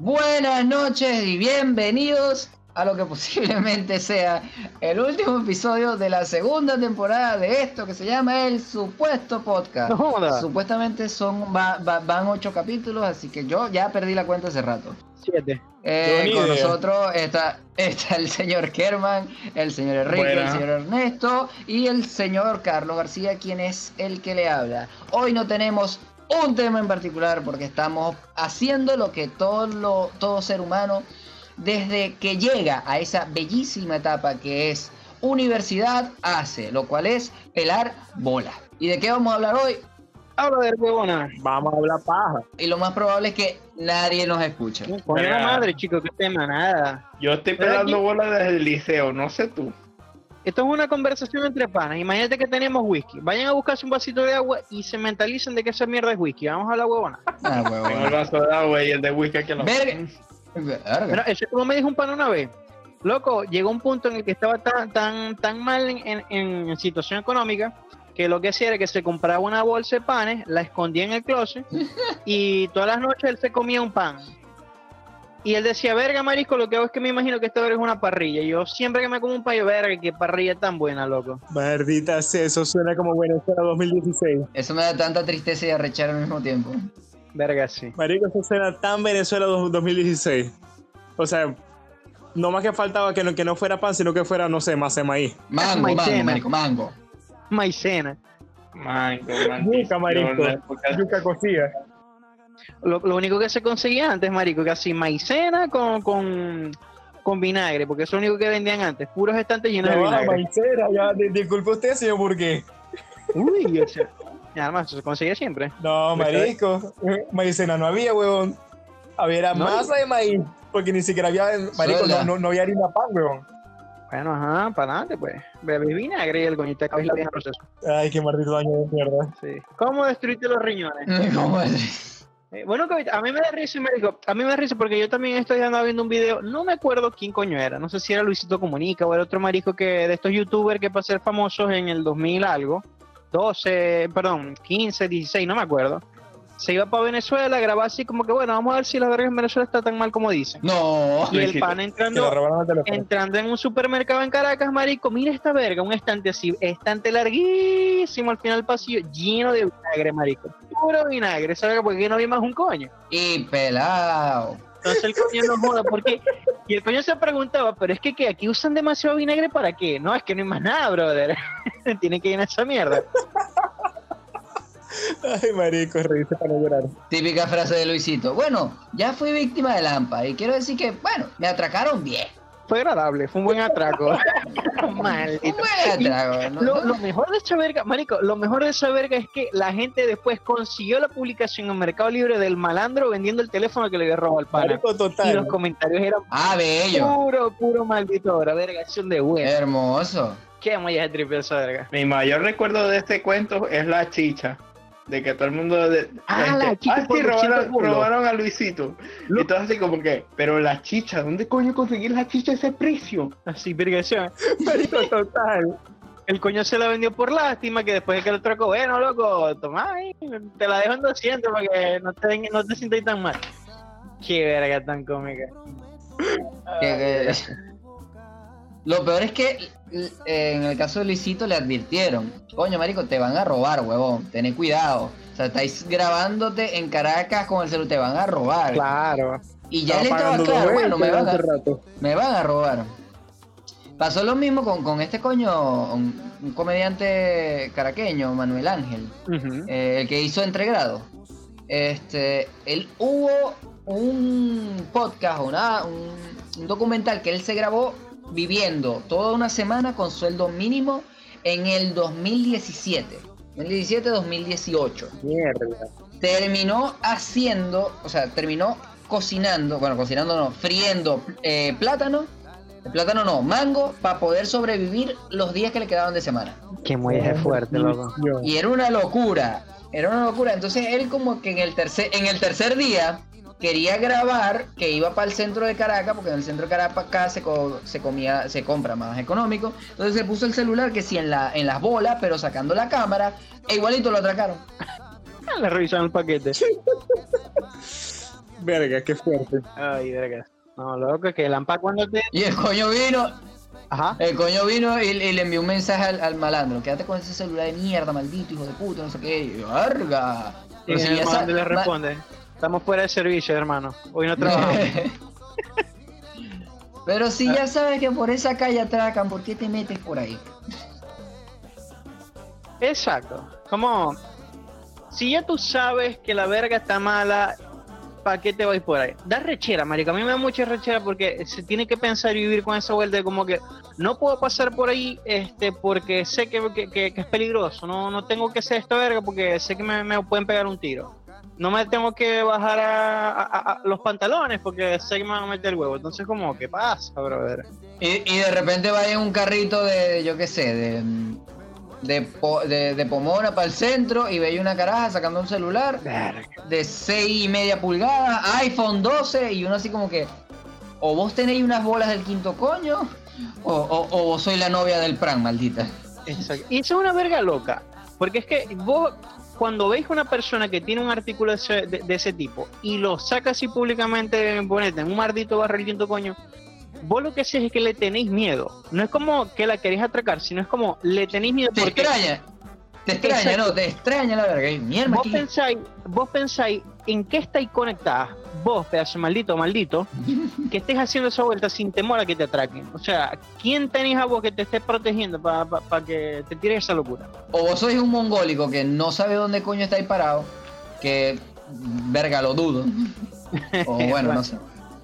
Buenas noches y bienvenidos a lo que posiblemente sea el último episodio de la segunda temporada de esto que se llama El Supuesto Podcast. No. Supuestamente son va- va- van ocho capítulos, así que yo ya perdí la cuenta hace rato. Siete. Eh, con idea. nosotros está, está el señor Kerman, el señor Enrique, Buena. el señor Ernesto y el señor Carlos García, quien es el que le habla. Hoy no tenemos un tema en particular porque estamos haciendo lo que todo, lo, todo ser humano desde que llega a esa bellísima etapa que es universidad hace, lo cual es pelar bola. ¿Y de qué vamos a hablar hoy? Habla de huevona. Vamos a hablar paja. Y lo más probable es que nadie nos escuche. Coño la madre, chico, qué tema, nada. Yo estoy pelando bola desde el liceo, no sé tú. Esto es una conversación entre panas. Imagínate que tenemos whisky. Vayan a buscarse un vasito de agua y se mentalicen de que esa mierda es whisky. Vamos a hablar huevona. Ah, huevón. Tengo el vaso de agua y el de whisky que lo. Verga. Verga. Eso es como me dijo un pan una vez. Loco, llegó un punto en el que estaba tan, tan, tan mal en, en- en situación económica que lo que hacía era que se compraba una bolsa de panes, la escondía en el closet y todas las noches él se comía un pan. Y él decía, verga, marisco, lo que hago es que me imagino que esto es una parrilla. Y yo siempre que me como un payo, verga, qué parrilla tan buena, loco. Maldita sea, eso suena como Venezuela 2016. Eso me da tanta tristeza y arrechar al mismo tiempo. Verga, sí. Marico, eso suena tan Venezuela do- 2016. O sea, no más que faltaba que no, que no fuera pan, sino que fuera, no sé, más de maíz. Mango, mango, Maicena. marico, mango. Maicena. Manco, Yuca, marico. Yuca cocida. Lo, lo único que se conseguía antes, marico, que así maicena con, con, con vinagre, porque eso es lo único que vendían antes, puros estantes llenos Ya de va, vinagre. maicera, ya, di- disculpe usted, señor, ¿por qué? Uy, y además eso se conseguía siempre. No, marisco, eh, maicena no había, huevón. Había era No. masa de maíz, porque ni siquiera había, marico, no, no, no había harina pan, huevón. Bueno, ajá, para adelante, pues. Bebé vinagre y el coñito de cabeza bien proceso. Ay, qué maldito daño de mierda. Sí. ¿Cómo destruiste los riñones? ¿Cómo es? Eh, bueno, a mí me da risa, médico. A mí me da risa porque yo también estoy andando viendo un video. No me acuerdo quién coño era. No sé si era Luisito Comunica o era otro marico que de estos youtubers que para ser famosos en el 2000 algo. 12, perdón, 15, 16, no me acuerdo. Se iba para Venezuela a grabar así como que, bueno, vamos a ver si la verga en Venezuela está tan mal como dicen. No. Y el pan entrando, entrando en un supermercado en Caracas, marico, mira esta verga, un estante así, estante larguísimo al final del pasillo, lleno de vinagre, marico. Puro vinagre, ¿sabes? Porque no había más un coño. Y pelado. Entonces el coño no joda, porque y el coño se preguntaba, pero es que ¿qué? aquí usan demasiado vinagre para qué? No, es que no hay más nada, brother. Tienen que llenar esa mierda. Ay, marico, reíste para no llorar. Típica frase de Luisito. Bueno, ya fui víctima de Lampa y quiero decir que, bueno, me atracaron bien. Fue agradable, fue un buen atraco. Un Maldito. buen atraco, ¿no? Lo, lo mejor de esa verga, marico, lo mejor de esa verga es que la gente después consiguió la publicación en Mercado Libre del malandro vendiendo el teléfono que le había robado al pana. Marico, Y los comentarios eran Ah, bello. puro, puro maldito, ahora verga, son de huevo. Hermoso. Qué triple esa verga. Mi mayor recuerdo de este cuento es la chicha. De que todo el mundo. De, Ah, la chicha ah, por sí, 200 robaron, a Luisito. Y todo así como que, pero la chicha, ¿dónde coño conseguir la chicha a ese precio? Así, verga. Marico, total. El coño se la vendió por lástima, que después de que lo trocó, bueno, loco, toma ahí, te la dejo en 200 para que no te, no te sientas tan mal. Qué verga tan cómica. Que- que- Lo peor es que eh, en el caso de Luisito le advirtieron, coño marico, te van a robar, huevón, ten cuidado. O sea, estáis grabándote en Caracas con el celular, te van a robar. Claro. Y ya él estaba claro, bueno, me van a, me van a robar. Pasó lo mismo con, con este coño, un, un comediante caraqueño, Manuel Ángel, eh, el que hizo Entregrado. Este, él hubo un podcast, una, un, un documental que él se grabó viviendo toda una semana con sueldo mínimo en el 2017. 2017-2018 Mierda. terminó haciendo, o sea, terminó cocinando, bueno, cocinando no, friendo eh, plátano, plátano no, mango, para poder sobrevivir los días que le quedaban de semana. Qué muelle fuerte, loco. Y era una locura, era una locura. Entonces él como que en el tercer, en el tercer día quería grabar que iba para el centro de Caracas, porque en el centro de Caracas acá se, co- se comía, se compra más económico. Entonces se puso el celular que sí en la, en las bolas, pero sacando la cámara, e igualito lo atracaron. Le revisaron el paquete. Verga, qué fuerte. Ay, verga. No, loco, que el AMPA cuando te. Y el coño vino, Ajá. el coño vino y, y le envió un mensaje al, al malandro. Quédate con ese celular de mierda, maldito, hijo de puta, no sé qué. Y ¡Verga! Y si el mando le ma- responde. Estamos fuera de servicio, hermano. Hoy no trabajamos. Pero si ya sabes que por esa calle atracan, ¿por qué te metes por ahí? Exacto. Como, si ya tú sabes que la verga está mala, ¿para qué te vais por ahí? Da rechera, marico. A mí me da mucha rechera porque se tiene que pensar y vivir con esa vuelta de como que no puedo pasar por ahí este porque sé que, que- que- que es peligroso. No, no tengo que hacer esta verga porque sé que me, me pueden pegar un tiro. No me tengo que bajar a, a- a los pantalones porque sé que me van a meter el huevo. Entonces, como, ¿qué pasa, brother? Y, y de repente va en un carrito de, yo qué sé, de, de, po- de, de Pomona para el centro y veis una caraja sacando un celular Verga. de 6 y media pulgadas, iPhone 12 y uno así como que o vos tenéis unas bolas del quinto coño o, o, o vos sois la novia del pran, maldita. Exacto. Y eso es una verga loca. Porque es que vos, cuando veis una persona que tiene un artículo de ese, de- de ese tipo y lo saca así públicamente, ponete en un maldito quinto coño, vos lo que haces es que le tenéis miedo. No es como que la queréis atracar, sino es como le tenéis miedo Te porque extraña, te extraña, Exacto. no, te extraña la verga. Mierda, vos ¿qué- pensáis, vos pensáis en qué estáis conectadas, vos, pedazo maldito maldito, que estés haciendo esa vuelta sin temor a que te atraquen. O sea, ¿quién tenéis a vos que te esté protegiendo para que te tires esa locura? O vos sois un mongólico que no sabe dónde coño estáis parado, que verga lo dudo. O bueno, no sé.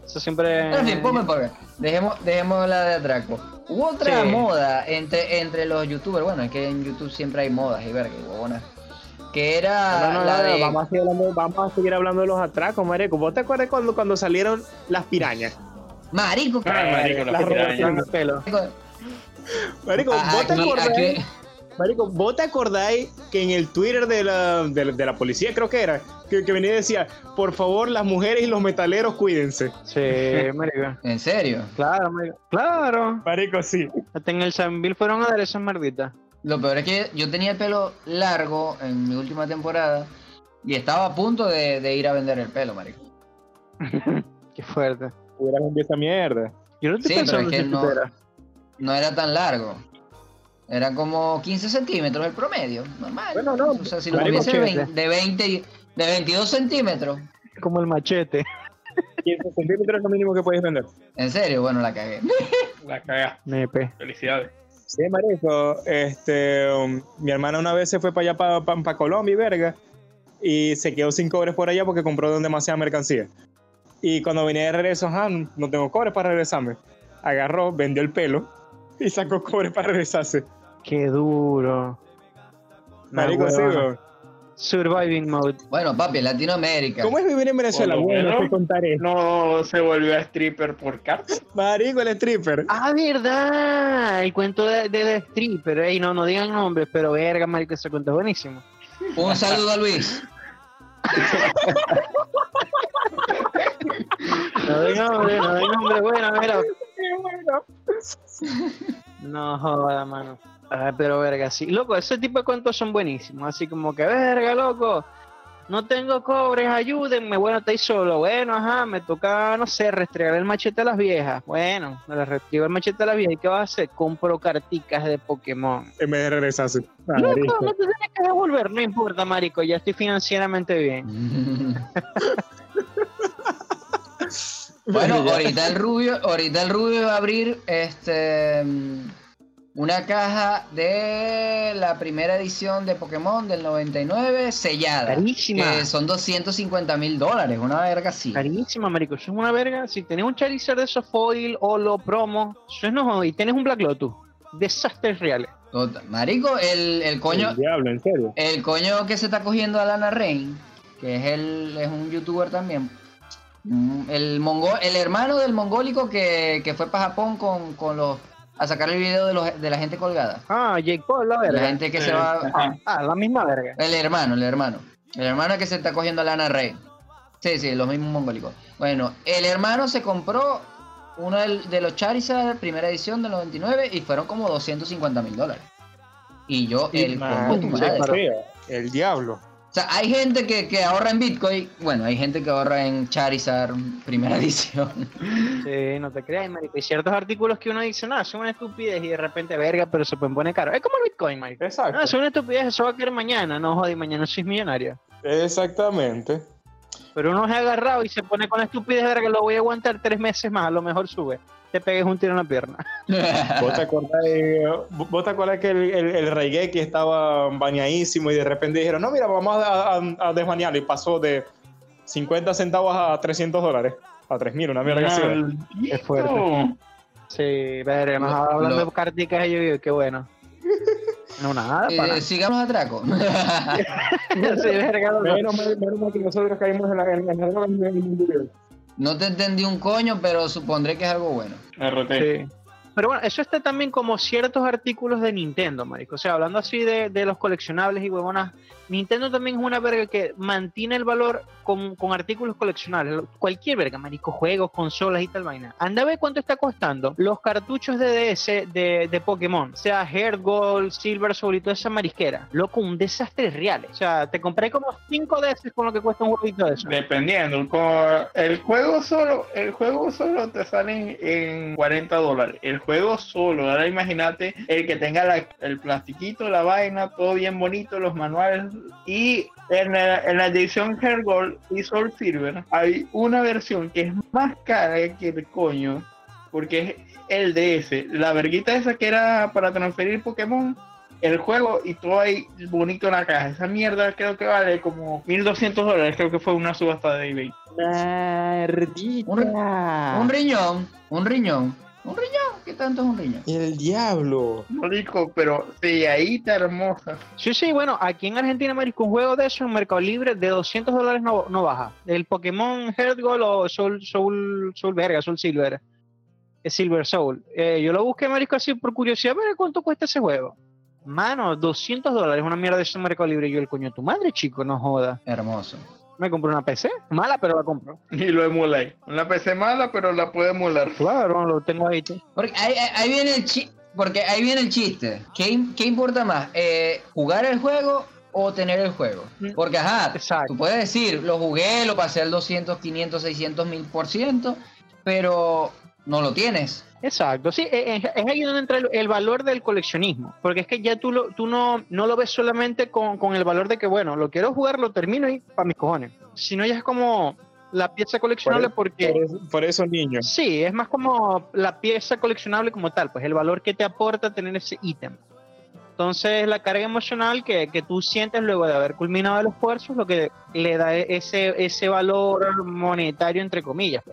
Eso siempre. En fin, ponme por. Dejemos, dejemos la de atraco. Hubo otra Sí. moda entre, entre los youtubers. Bueno, es que en YouTube siempre hay modas y verga, y huevonas. Que era No, no, no, la no, de. vamos, a seguir hablando, vamos a seguir hablando de los atracos, marico. ¿Vos te acuerdas cuando, cuando salieron las pirañas? Marico, Ah, marico, la Las pelo. Marico, Ah, ¿vos te aquí- acordás? aquí- Marico, ¿vos te acordáis que en el Twitter de la, de, la- de la policía, creo que era, que, que venía y decía, por favor, las mujeres y los metaleros cuídense? Sí, marico. ¿En serio? Claro, marico. Claro. Marico, sí. Hasta en el Sanville fueron a dar esas merditas. Lo peor es que yo tenía el pelo largo en mi última temporada y estaba a punto de, de ir a vender el pelo, marico. Qué fuerte. Hubieras vendido esa mierda. Yo no te Sí, pero es que no-. No era tan largo. Era como 15 centímetros el promedio, normal. Bueno, no, O sea, si lo hubiese de 20, y- de 22 centímetros. Como el machete. 15 centímetros es lo mínimo que puedes vender. En serio, bueno, la cagué. La cagaste. Felicidades. Sí, marico. Este, um, mi hermana una vez se fue para allá, para Colombia y verga, y se quedó sin cobres por allá porque compró demasiada mercancía. Y cuando venía de regreso, ah, no tengo cobres para regresarme. Agarró, vendió el pelo y sacó cobres para regresarse. Qué duro. Marico, sí, huevona. Surviving mode. Bueno, papi, Latinoamérica. ¿Cómo es vivir en Venezuela? Bueno, menos. te contaré. No se volvió a stripper por carta. Marico, el stripper. Ah, verdad. El cuento de, de, de stripper. Ey, no, no digan nombres, pero verga, marico, ese cuento es buenísimo. Un saludo a Luis. No digan nombres, no digan nombres, bueno, mira. No joda, mano. Ah, pero verga, sí. Loco, ese tipo de cuentos son buenísimos. Así como que, verga, loco. No tengo cobres, ayúdenme. Bueno, estáis solo. Bueno, ajá, me toca, no sé, restregar el machete a las viejas. Bueno, me le restriego el machete a las viejas. ¿Y qué vas a hacer? Compro carticas de Pokémon. En vez de regresarse. Loco, Marico. no te tienes que devolver, no importa, marico. Ya estoy financieramente bien. bueno, ahorita el rubio, ahorita el rubio va a abrir este una caja de la primera edición de Pokémon del 99 sellada. Carísima. Que son 250 mil dólares, una verga así. Carísima, marico. Eso es una verga. Si tenés un Charizard de esos foil o lo promo, eso es no y tenés un Black Lotus. Desastres reales. Total. Marico, el, el coño, El diablo, en serio. el coño que se está cogiendo a Lana Rain, que es el, es un youtuber también. Mm, El mongo- el hermano del mongólico que, que fue para Japón con, con los a sacar el video de, los, de la gente colgada. Ah, Jake Paul, la verga. La gente que se va. ajá. Ah, la misma verga. El hermano, el hermano. El hermano que se está cogiendo a Lana Rey. Sí, sí, los mismos mongólicos. Bueno, el hermano se compró uno del- de los Charizard, primera edición del 99, y fueron como 250 mil dólares. Y yo, el Man, combo tu sí, feo. El diablo. Sea, hay gente que, que ahorra en Bitcoin, bueno, hay gente que ahorra en Charizard primera edición. Sí, no te creas, marico. Hay ciertos artículos que uno dice, no, son una estupidez y de repente, verga, pero se pueden poner caro. Es como el Bitcoin, marico. Exacto. No, es una estupidez, eso va a caer mañana. No, joder, mañana soy millonario. Exactamente. Pero uno se ha agarrado y se pone con la estupidez, verga, lo voy a aguantar tres meses más, a lo mejor sube. Te pegues un tiro en la pierna. ¿Vos te acordás, de- vos te acordás que el, el, el estaba bañadísimo y de repente dijeron, no, mira, vamos a, a, a desbañarlo y pasó de 50 centavos a 300 dólares. A 3000, una mierda así. Es fuerte. Sí, verga, nos hablando lo- de carticas y yo digo, qué bueno. No, nada, Eh, para. sigamos atraco. sí, verga, no, no. Menos mal, menos mal que nosotros caímos en la, en, la droga no te entendí un coño, pero supondré que es algo bueno. RT. Sí. Pero bueno, eso está también como ciertos artículos de Nintendo, marico. O sea, hablando así de, de los coleccionables y huevonas, Nintendo también es una verga que mantiene el valor con, con artículos coleccionables. Cualquier verga, marico, juegos, consolas y tal vaina. Anda a ver cuánto está costando los cartuchos de DS de, de Pokémon. Sea Heart Gold, Silver Soul y toda esa marisquera. Loco, un desastre real. O sea, te compré como 5 DS con lo que cuesta un jueguito de eso. Dependiendo, el juego solo, el juego solo te salen en 40 dólares. El juego solo, ahora imagínate el que tenga el plastiquito, la vaina, todo bien bonito, los manuales. Y en la, en la edición Hair Gold y Soul Silver hay una versión que es más cara que el coño, porque es el DS. La verguita esa que era para transferir Pokémon. El juego y todo ahí bonito en la caja. Esa mierda creo que vale como 1200 dólares. Creo que fue una subasta de eBay. Un riñón, un riñón, un riñón. ¿Qué tanto es un riñón? El diablo. No dijo, pero sí, ahí está hermosa. Sí, sí, bueno, aquí en Argentina, marico, un juego de eso en Mercado Libre de 200 dólares no, no baja. El Pokémon Heart Gold o Soul, Soul, Soul Verga, Soul Silver. Es Silver Soul. Eh, yo lo busqué, marico, así por curiosidad, ver cuánto cuesta ese juego. Mano, 200 dólares, una mierda de eso en Mercado Libre. Yo, el coño de tu madre, chico, no joda. Hermoso. Me compré una PC, mala, pero la compro. Y lo emula ahí. Una PC mala, pero la puede emular. Claro, lo tengo ahí. Porque ahí, viene el chi- porque ahí viene el chiste. ¿Qué, qué importa más? Eh, ¿Jugar el juego o tener el juego? Mm. Porque, ajá, Exacto. tú puedes decir, lo jugué, lo pasé al 200, 500, 600 mil por ciento, pero no lo tienes. Exacto, sí, eh, es, es ahí donde entra el, el valor del coleccionismo, porque es que ya tú, lo, tú no, no lo ves solamente con, con el valor de que, bueno, lo quiero jugar, lo termino y para mis cojones, sino ya es como la pieza coleccionable porque... Por, eso- por niños. Sí, es más como la pieza coleccionable como tal, pues el valor que te aporta tener ese ítem. Entonces, la carga emocional que, que tú sientes luego de haber culminado el esfuerzo es lo que le da ese, ese valor monetario, entre comillas.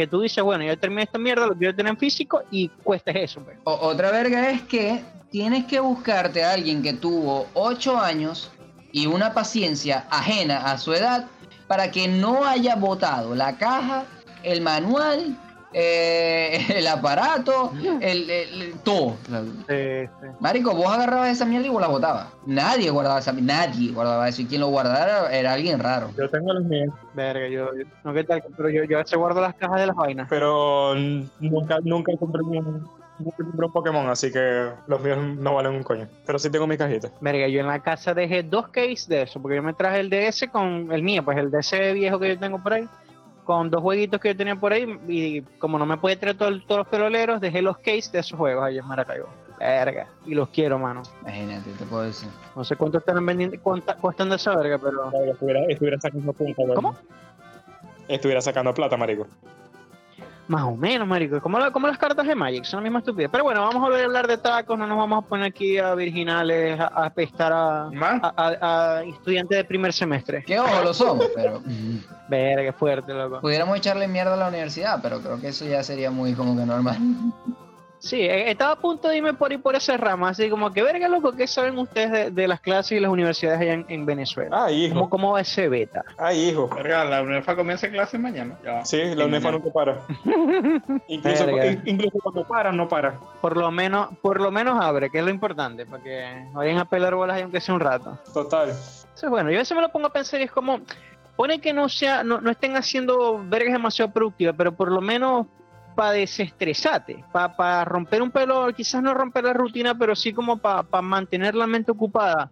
Que tú dices, bueno, yo terminé esta mierda, lo quiero tener en físico y cuesta eso. Pues. Otra verga es que tienes que buscarte a alguien que tuvo 8 años y una paciencia ajena a su edad para que no haya botado la caja, el manual, eh, el aparato, el, el- el- todo. Marico, vos agarrabas esa mierda y vos la botabas. Nadie guardaba esa nadie guardaba eso. Y quien lo guardara era alguien raro. Yo tengo los míos, Verga, yo, yo- no qué tal, pero yo, yo a veces guardo las cajas de las vainas. pero nunca, nunca compré compré un Pokémon, así que los míos no valen un coño. Pero sí tengo mis cajitas. Verga, yo en la casa dejé dos cases de eso, porque yo me traje el DS con el mío, pues el DS viejo que yo tengo por ahí, con dos jueguitos que yo tenía por ahí, y como no me puede traer todo el- todos los peroleros, dejé los cases de esos juegos ahí en Maracaibo. Verga, y los quiero, mano. Imagínate, te puedo decir. No sé cuánto están vendiendo, cuánta- costando esa verga, pero... Verga, Estuviera, estuviera sacando plata. ¿Cómo? Estuviera sacando plata, marico. Más o menos, marico. Como, la- como las cartas de Magic, son la misma estupidez. Pero bueno, vamos a volver a hablar de tacos, no nos vamos a poner aquí a virginales, a, a apestar a, Más. a, a- a estudiantes de primer semestre. Que ojo, lo somos, pero. Verga, qué fuerte, loco. Pudiéramos echarle mierda a la universidad, pero creo que eso ya sería muy como que normal. Sí, eh, estaba a punto de irme por ahí por esa rama, así como que verga, loco, ¿qué saben ustedes de, de las clases y las universidades allá en, en Venezuela? Ay, ¿Cómo, hijo. ¿Cómo va ese beta? Ay, hijo. Verga, la UNEFA comienza clase mañana. Ya. Sí, la UNEFA mañana. nunca para. Incluso, incluso cuando para, no para. Por lo menos, por lo menos abre, que es lo importante, para que vayan a pelar bolas ahí aunque sea un rato. Total. Entonces, bueno, yo a veces me lo pongo a pensar y es como, pone que no sea, no, no estén haciendo vergas demasiado productivas, pero por lo menos para desestresarte, para romper un pelo, quizás no romper la rutina, pero sí como para mantener la mente ocupada.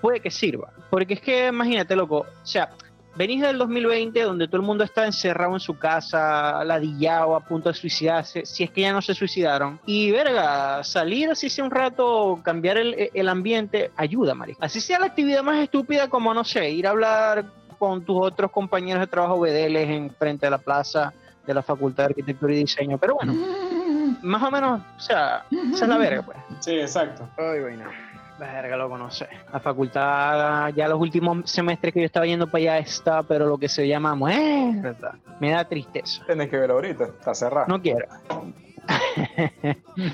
puede que sirva. Porque es que, imagínate, loco, o sea, venís del 2020 donde todo el mundo está encerrado en su casa, ladillado, a punto de suicidarse, si es que ya no se suicidaron. Y verga, salir así sea un rato, cambiar el, el ambiente, ayuda, marico. Así sea la actividad más estúpida como, no sé, ir a hablar con tus otros compañeros de trabajo BDLs en frente a la plaza de la Facultad de Arquitectura y Diseño. Pero bueno, más o menos, o sea, esa es la verga, pues. Sí, exacto. Ay, vaina. Verga, loco, no sé. La facultad, ya los últimos semestres que yo estaba yendo para allá está, pero lo que se llama muerta. Me da tristeza. Tienes que ver ahorita, está cerrado. No quiero.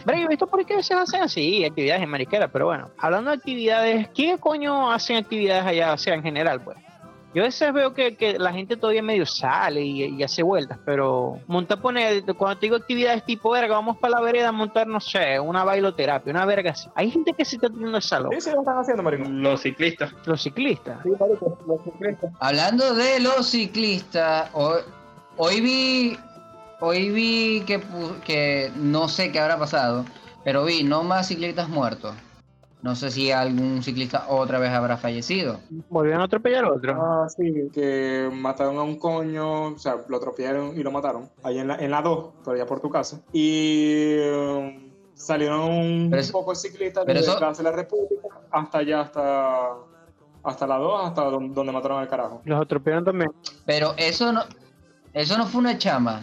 Pero yo he visto por qué se hacen así, actividades en mariquera, pero bueno, hablando de actividades, ¿qué coño hacen actividades allá, o sea, en general, pues? Yo a veces veo que, que la gente todavía medio sale y, y hace vueltas, pero montar, poner, cuando te digo actividades tipo verga, vamos para la vereda a montar, no sé, una bailoterapia, una verga así. Hay gente que se está teniendo esa loca. Sí, lo están haciendo, marico. Los ciclistas. Los ciclistas. Sí, marico, los ciclistas. Hablando de los ciclistas, hoy, hoy vi, hoy vi que, pu- que no sé qué habrá pasado, pero vi no más ciclistas muertos. No sé si algún ciclista otra vez habrá fallecido. Volvieron a atropellar a otro. Ah, sí, que mataron a un coño, o sea, lo atropellaron y lo mataron. Ahí en la, en la 2, por allá por tu casa. Y um, salieron un Pero eso- poco de ciclistas pero desde eso- Plaza de la República hasta allá, hasta, hasta la 2, hasta don- donde mataron al carajo. Los atropellaron también. Pero eso no, eso no fue una chama.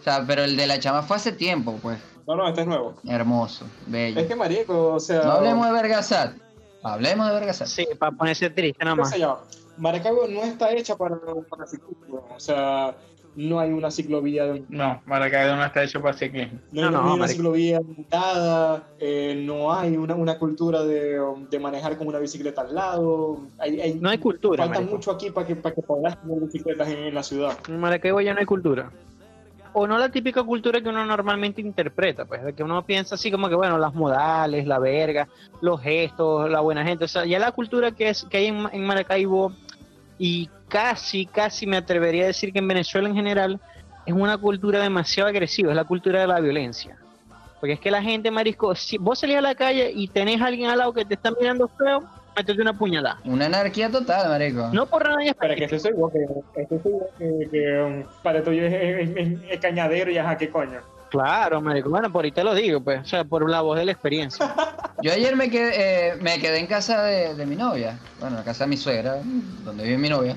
O sea, pero el de la chama fue hace tiempo, pues. No, no, este es nuevo. Hermoso, bello. Es que marico, o sea... No hablemos de Vergasat. Hablemos de Vergasat. Sí, para ponerse triste nada ¿Qué más. se llama? Maracaibo no está hecha para, para ciclismo, o sea, no hay una ciclovía de No, Maracaibo no está hecho para ciclismo. No, No, hay no, una marico. ciclovía montada, eh, no hay una, una cultura de, de manejar con una bicicleta al lado. Hay, hay- No hay cultura, Falta marico. mucho aquí para que, para que puedas tener bicicletas en, en la ciudad. En Maracaibo ya no hay cultura. O no la típica cultura que uno normalmente interpreta, pues, de que uno piensa así como que, bueno, las modales, la verga, los gestos, la buena gente. O sea, ya la cultura que, es, que hay en, en Maracaibo, y casi, casi me atrevería a decir que en Venezuela en general, es una cultura demasiado agresiva, es la cultura de la violencia. Porque es que la gente, marisco, si vos salís a la calle y tenés a alguien al lado que te está mirando feo, métete una puñalada. Una anarquía total, marico. No por nada en Para que esto soy que, soy yo, que, que, um, para tuyo es, es- es- es cañadero y ajá, qué coño. Claro, marico. Bueno, por ahí te lo digo, pues, o sea, por la voz de la experiencia. Yo ayer me quedé, eh, me quedé en casa de, de mi novia. Bueno, en la casa de mi suegra, donde vive mi novia.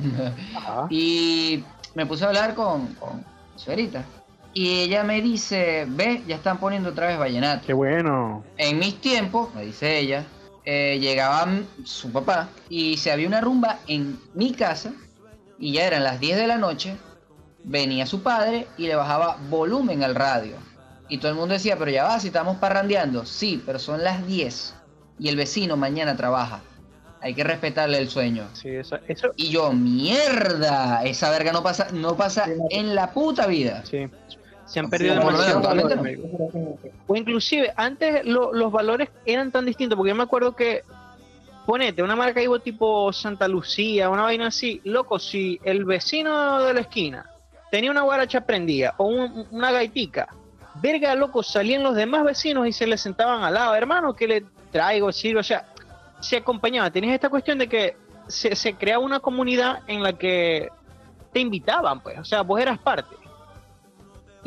Ajá. y me puse a hablar con, con mi suegrita. Y ella me dice, ve, ya están poniendo otra vez vallenato. Qué bueno. En mis tiempos, me dice ella, eh, llegaba m- su papá y se había una rumba en mi casa y ya eran las 10 de la noche, venía su padre y le bajaba volumen al radio. Y todo el mundo decía, pero ya va, si estamos parrandeando. Sí, pero son las 10 y el vecino mañana trabaja. Hay que respetarle el sueño. Sí, eso, eso Y yo, mierda, esa verga no pasa, no pasa en la puta vida. sí. Se han perdido Sí, demasiado valor. O inclusive, antes lo- los valores eran tan distintos, porque yo me acuerdo que, ponete, una Maracaibo tipo Santa Lucía, una vaina así, loco, si el vecino de la esquina tenía una guaracha prendida o un- una gaitica, verga, loco, salían los demás vecinos y se le sentaban al lado, hermano, que le traigo, sirvo, o sea, se acompañaba. Tenías esta cuestión de que se, se creaba una comunidad en la que te invitaban, pues, o sea, vos eras parte.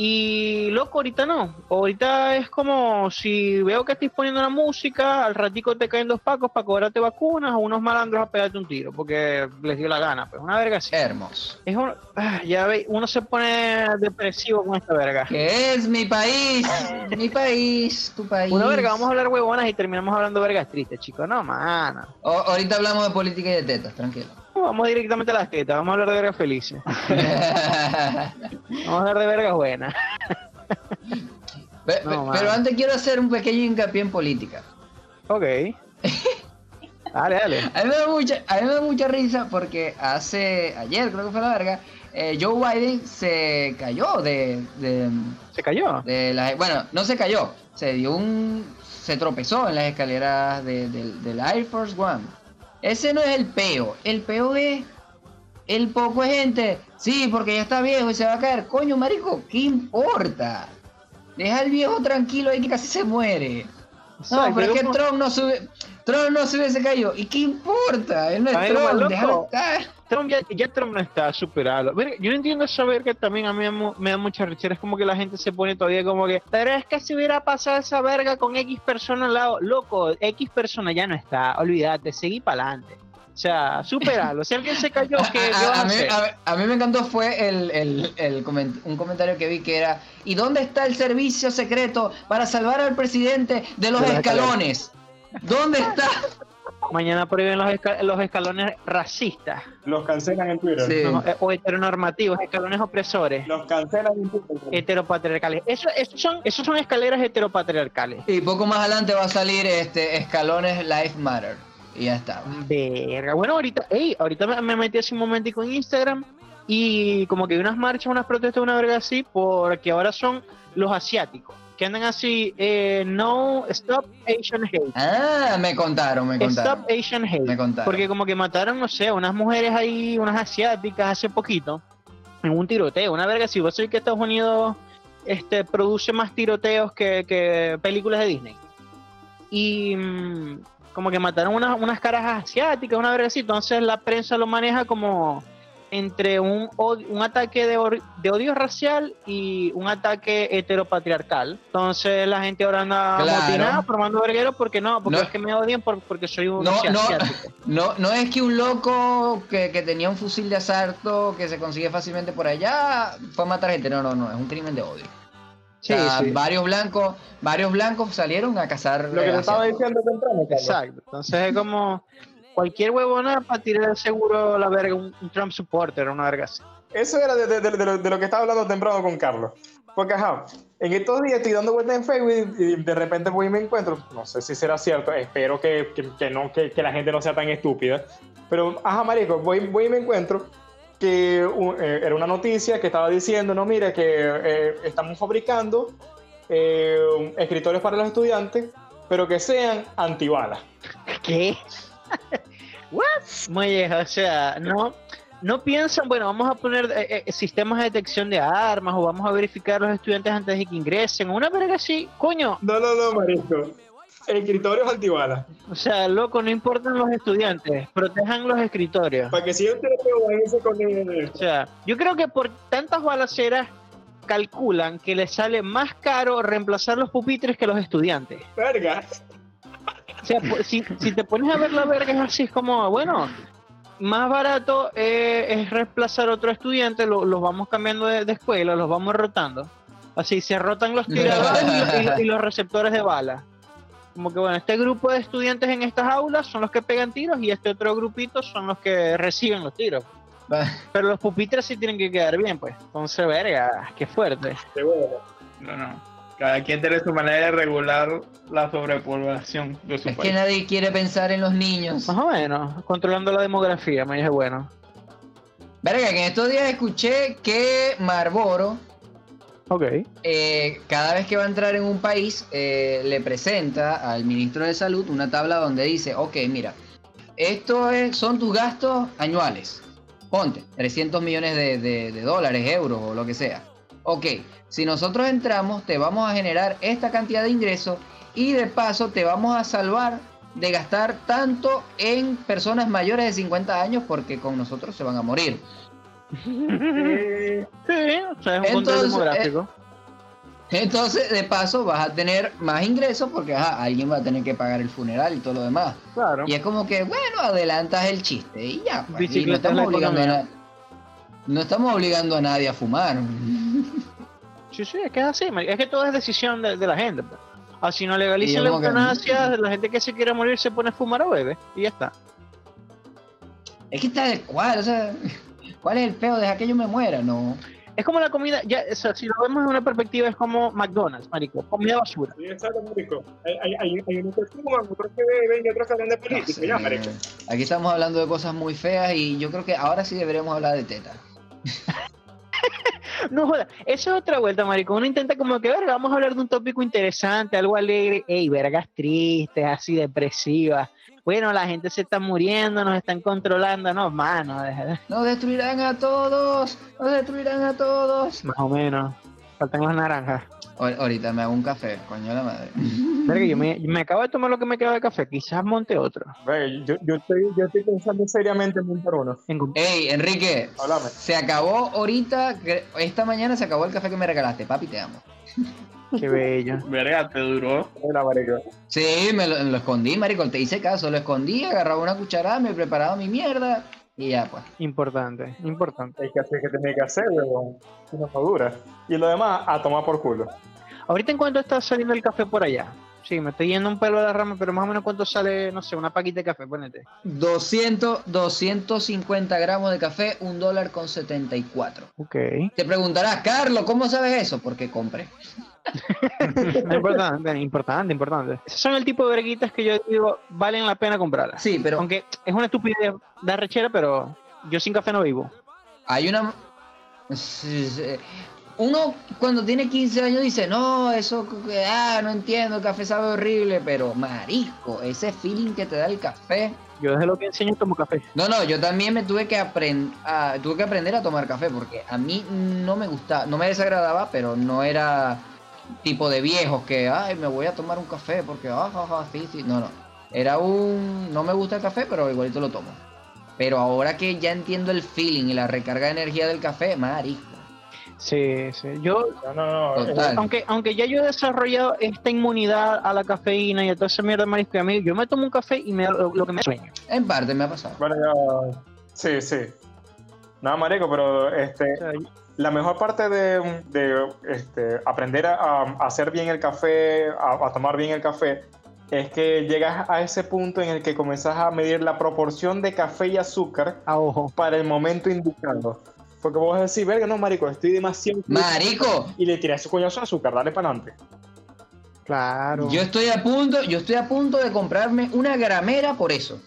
Y loco, ahorita no. Ahorita es como si veo que estés poniendo una música, al ratico te caen dos pacos para cobrarte vacunas o unos malandros a pegarte un tiro, porque les dio la gana, pues una verga así. Hermoso. Es un- ah, ya ve, uno se pone depresivo con esta verga. Que es mi país, mi país, tu país. Una verga, vamos a hablar huevonas y terminamos hablando vergas tristes, chicos. No, mano. O- ahorita hablamos de política y de tetas, tranquilo. Vamos directamente a las tetas, vamos a hablar de vergas felices. Vamos a hablar de vergas buenas. No, pero antes quiero hacer un pequeño hincapié en política. Ok. Dale, dale. A mí me da mucha, a mí me da mucha risa porque hace, ayer creo que fue la verga, eh, Joe Biden se cayó de, de, Se cayó. de la- bueno, no se cayó, se dio un, se tropezó en las escaleras de- del- del Air Force One. Ese no es el peo, el peo es el poco gente, sí, porque ya está viejo y se va a caer, coño marico, ¿qué importa? Deja al viejo tranquilo ahí que casi se muere. No, pero es que como- Trump no sube. Trump no se hubiese caído. ¿Y qué importa? Él no es Trump, loco. déjalo estar. Trump ya, ya Trump no está superado. Verga, Yo no entiendo esa verga también a mí me da mucha rechera. Es como que la gente se pone todavía como que, pero es que si hubiera pasado esa verga con X persona al lado, loco, X persona ya no está, olvídate, seguí para adelante. O sea, superalo. Si alguien se cayó, ¿qué, A, a a mí, hacer? a mí- a mí me encantó fue el, el- el coment- un comentario que vi que era ¿Y dónde está el servicio secreto para salvar al presidente de los De los escalones? ¿Dónde está? Mañana prohíben los, esca- los escalones racistas Los cancelan en Twitter. Sí. no, eh, o heteronormativos, escalones opresores, Los cancelan en Twitter. heteropatriarcales. Eso, eso son, esos son escaleras heteropatriarcales. Y poco más adelante va a salir este escalones Life Matter. Y ya está. Verga. Bueno, ahorita, ey, ahorita me, me metí hace un momentico en Instagram y como que hay unas marchas, unas protestas, una verga así, porque ahora son los asiáticos, que andan así, eh, no, stop Asian hate. Ah, me contaron, me contaron. Stop Asian hate. Me contaron. Porque como que mataron, no sé, unas mujeres ahí, unas asiáticas hace poquito, en un tiroteo, una verga así. Vos sabés que Estados Unidos este, produce más tiroteos que, que películas de Disney. Y mm, como que mataron unas, unas caras asiáticas, una verga así. Entonces la prensa lo maneja como entre un, un ataque de, or- de odio racial y un ataque heteropatriarcal. Entonces la gente ahora anda Claro. formando vergueros porque no, porque No. es que me odian por- porque soy un No, no, no, no es que un loco que, que tenía un fusil de asalto que se consigue fácilmente por allá fue a matar gente. No, no, no, es un crimen de odio. O Sí, sea, sí. varios blancos, varios blancos salieron a cazar. Lo que te estaba diciendo temprano, Carlos. Exacto. Entonces es como cualquier huevona para tirar seguro la verga, un, un Trump supporter, una verga así. Eso era de, de- de- de lo, de lo que estaba hablando temprano con Carlos. Porque, ajá, en estos días estoy dando vueltas en Facebook y, y de repente voy y me encuentro, no sé si será cierto, espero que, que- que no, que, que la gente no sea tan estúpida, pero, ajá, marico, voy, voy y me encuentro que eh, era una noticia que estaba diciendo, no, mira, que eh, estamos fabricando eh, escritores para los estudiantes, pero que sean antibalas. ¿Qué? What? Muy o sea, no, no piensan, bueno, vamos a poner eh, eh, sistemas de detección de armas o vamos a verificar a los estudiantes antes de que ingresen, una verga así, coño, No, no, no, marico. Escritorios antibalas. o sea, loco, no importan los estudiantes, protejan los escritorios. Para que si yo te lo pego, váyanse con el- O sea, yo creo que por tantas balaceras calculan que les sale más caro reemplazar los pupitres que los estudiantes. Verga. O sea, pues, si, si te pones a ver la verga es así, es como, bueno, más barato eh, es reemplazar a otro estudiante, lo- los vamos cambiando de, de escuela, los vamos rotando. Así se rotan los tiradores y, y- y los receptores de balas. Como que bueno, este grupo de estudiantes en estas aulas son los que pegan tiros y este otro grupito son los que reciben los tiros. Pero los pupitres sí tienen que quedar bien, pues. Entonces, verga, qué fuerte. No, no. Cada quien tiene su manera de regular la sobrepoblación de su Es que país. nadie quiere pensar en los niños. Más o menos, controlando la demografía, me dije, bueno. Verga, que en estos días escuché que Marlboro Ok. eh, cada vez que va a entrar en un país, eh, le presenta al ministro de Salud una tabla donde dice, ok, mira, esto es- son tus gastos anuales. Ponte, 300 millones de- de dólares, euros o lo que sea. Ok, si nosotros entramos, te vamos a generar esta cantidad de ingresos y de paso te vamos a salvar de gastar tanto en personas mayores de 50 años porque con nosotros se van a morir. Eh, Sí, o sea, es un Entonces, demográfico. Entonces, de paso, vas a tener más ingresos porque ajá, alguien va a tener que pagar el funeral y todo lo demás. claro. Y es como que, bueno, adelantas el chiste y ya. pues, y no, estamos obligando a no estamos obligando a nadie a fumar. Sí, sí, es que es así, es que todo es decisión de, de la gente. pues. Así no Y legalicen la como que- eutanasia, la gente que se quiere morir se pone a fumar o bebe y ya está. Es que está cual, o sea, ¿cuál es el feo? Deja que yo me muera, no. Es como la comida, ya, o sea, si lo vemos en una perspectiva, es como McDonald's, marico, comida basura. Sí, exacto, marico. Hay, hay, hay, hay unos que fuman, otros que beben y otros que hablan de No política. sé. Ya, marico. Aquí estamos hablando de cosas muy feas y yo creo que ahora sí deberíamos hablar de teta. No joda, eso es otra vuelta, marico. Uno intenta como que, verga, vamos a hablar de un tópico interesante, algo alegre. Ey, vergas tristes, así depresivas. Bueno, la gente se está muriendo, nos están controlando. No, mano, Nos destruirán a todos, nos destruirán a todos. más o menos. Faltan las naranjas. Ahor- Ahorita me hago un café, coño de la madre. Verga, yo me, me acabo de tomar lo que me queda de café, quizás monte otro. Ve, Yo, yo, estoy, yo estoy pensando seriamente en montar uno. Ey, Enrique, Háblame. se acabó ahorita, esta mañana se acabó el café que me regalaste, papi, te amo. Qué bello. Verga, te duró. Sí, me lo, lo escondí, marico, te hice caso, lo escondí, agarraba una cucharada, me preparaba mi mierda y ya pues. Importante, importante. Hay que hacer que tenía que hacer, weón. Si no, no dura. Y lo demás, a tomar por culo. Ahorita en cuánto está saliendo el café por allá. Sí, me estoy yendo un pelo de la rama, pero más o menos cuánto sale, no sé, una paquita de café, ponete. 200, 250 gramos de café, un dólar con 74. Ok. Te preguntarás, Carlos, ¿cómo sabes eso? Porque compré. importante, importante, importante. Esos son el tipo de verguitas que yo digo, valen la pena comprarlas. Sí, pero Aunque es una estupidez de rechera, pero yo sin café no vivo. hay una... Uno cuando tiene 15 años dice, no, eso, que- ah, no entiendo, el café sabe horrible, pero marisco, ese feeling que te da el café. Yo desde lo que enseño tomo café. No, no, yo también me tuve que aprender, tuve que aprender a tomar café porque a mí no me gustaba, no me desagradaba, pero no era tipo de viejos que, ay, me voy a tomar un café porque, ah, ja, ja, sí, sí. No, no. Era un, no me gusta el café, pero igualito lo tomo. Pero ahora que ya entiendo el feeling y la recarga de energía del café, marisco. Sí, sí. Yo, No, no, no. Total. aunque, aunque ya yo he desarrollado esta inmunidad a la cafeína y a toda esa mierda de marisco, y a mí, yo me tomo un café y me lo, lo que me sueño. En parte me ha pasado. Bueno, ya. Sí, sí. Nada, marico, pero este, O sea, la mejor parte de, de, este, aprender a, a hacer bien el café, a, a tomar bien el café, es que llegas a ese punto en el que comienzas a medir la proporción de café y azúcar a ojo. para el momento indicado. Porque vos decir, verga, no, marico, estoy demasiado... Marico, Y le tiras su coñazo de azúcar, dale para adelante. Claro. yo estoy a punto, yo estoy a punto de comprarme una gramera por eso.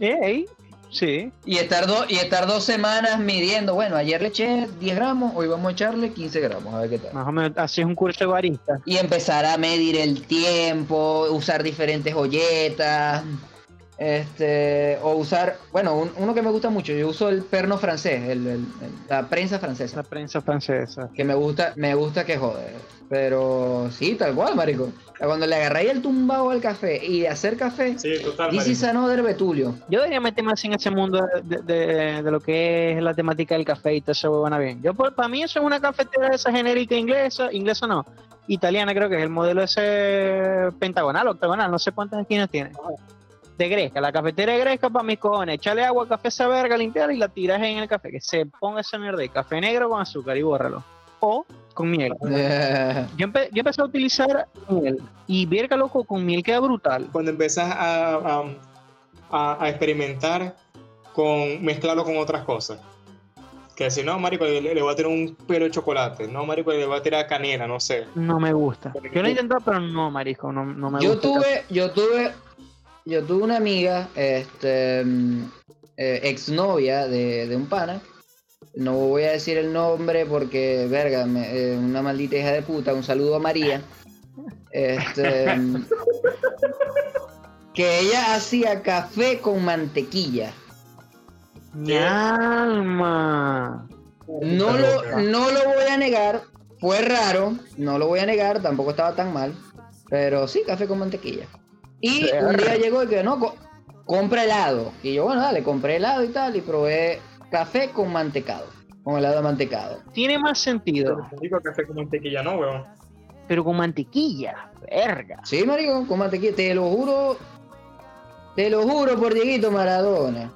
Ey, sí. Y estar, do- y estar dos semanas midiendo. Bueno, ayer le eché 10 gramos, hoy vamos a echarle 15 gramos, a ver qué tal. Más o menos así es un curso de barista. Y empezar a medir el tiempo, usar diferentes olletas. Este, o usar, bueno, un- uno que me gusta mucho, yo uso el perno francés, el- el- el- la prensa francesa. La prensa francesa. Que me gusta, me gusta que jode. Pero sí, tal cual, marico. Cuando le agarré el tumbado al café y de hacer café, Sí, total, this is another Betulio. Yo debería meterme así en ese mundo de, de- de lo que es la temática del café y todo eso buena bien. Yo por- para mí eso es una cafetera de esa genérica inglesa, inglesa no, italiana creo que es el modelo ese pentagonal, octagonal, no sé cuántas esquinas tiene. De Gresca, la cafetera de Gresca para mis cojones, echale agua, café esa verga, limpiar y la tiras en el café, que se ponga esa mierda de café negro con azúcar y bórralo. O con miel. Yo, empe- yo empecé a utilizar miel y verga loco, con miel queda brutal. Cuando empezás a, a- a- a experimentar con mezclarlo con otras cosas. Que si no, marico, le, le voy a tirar un pelo de chocolate. No, marico, le voy a tirar canela, no sé. No me gusta. Yo lo he intentado, pero no, marisco, no, no me yo gusta. tuve, yo tuve, yo tuve una amiga, este, mm, eh, exnovia de, de un pana. No voy a decir el nombre porque, verga, me- eh, una maldita hija de puta. Un saludo a María. Este, que ella hacía café con mantequilla. Mi alma. No lo, no lo voy a negar, fue raro, no lo voy a negar, tampoco estaba tan mal, pero sí, café con mantequilla. Y un día llegó y que no, co- compra helado. Y yo, bueno, dale, compré helado y tal, y probé café con mantecado, con helado de mantecado. Tiene más sentido, Digo café con mantequilla, no, weón. pero con mantequilla. Verga. Sí, marico, con mantequilla, te lo juro, te lo juro por Dieguito Maradona.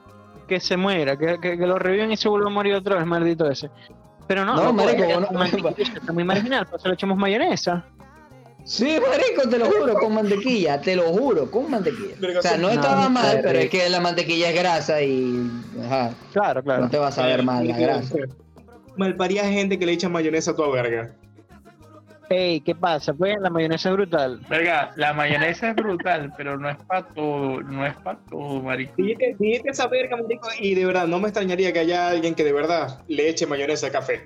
Que se muera, que, que, que lo reviven y se vuelva a morir otra vez, maldito ese. Pero no, No, marico, no- mantequilla está muy marginal, pues se le echamos mayonesa. Sí, marico, te lo juro, con mantequilla, te lo juro, con mantequilla. O sea, no estaba no, mal, pero es que la mantequilla es grasa y... Ajá, Claro, claro. no te va a saber mal la grasa. Malparía gente que le echa mayonesa a tu verga. Ey, ¿qué pasa? Pues la mayonesa es brutal. Verga, la mayonesa es brutal, pero no es para todo, no es para todo, marico. Dijiste esa verga, marico, y de verdad, no me extrañaría que haya alguien que de verdad le eche mayonesa al café.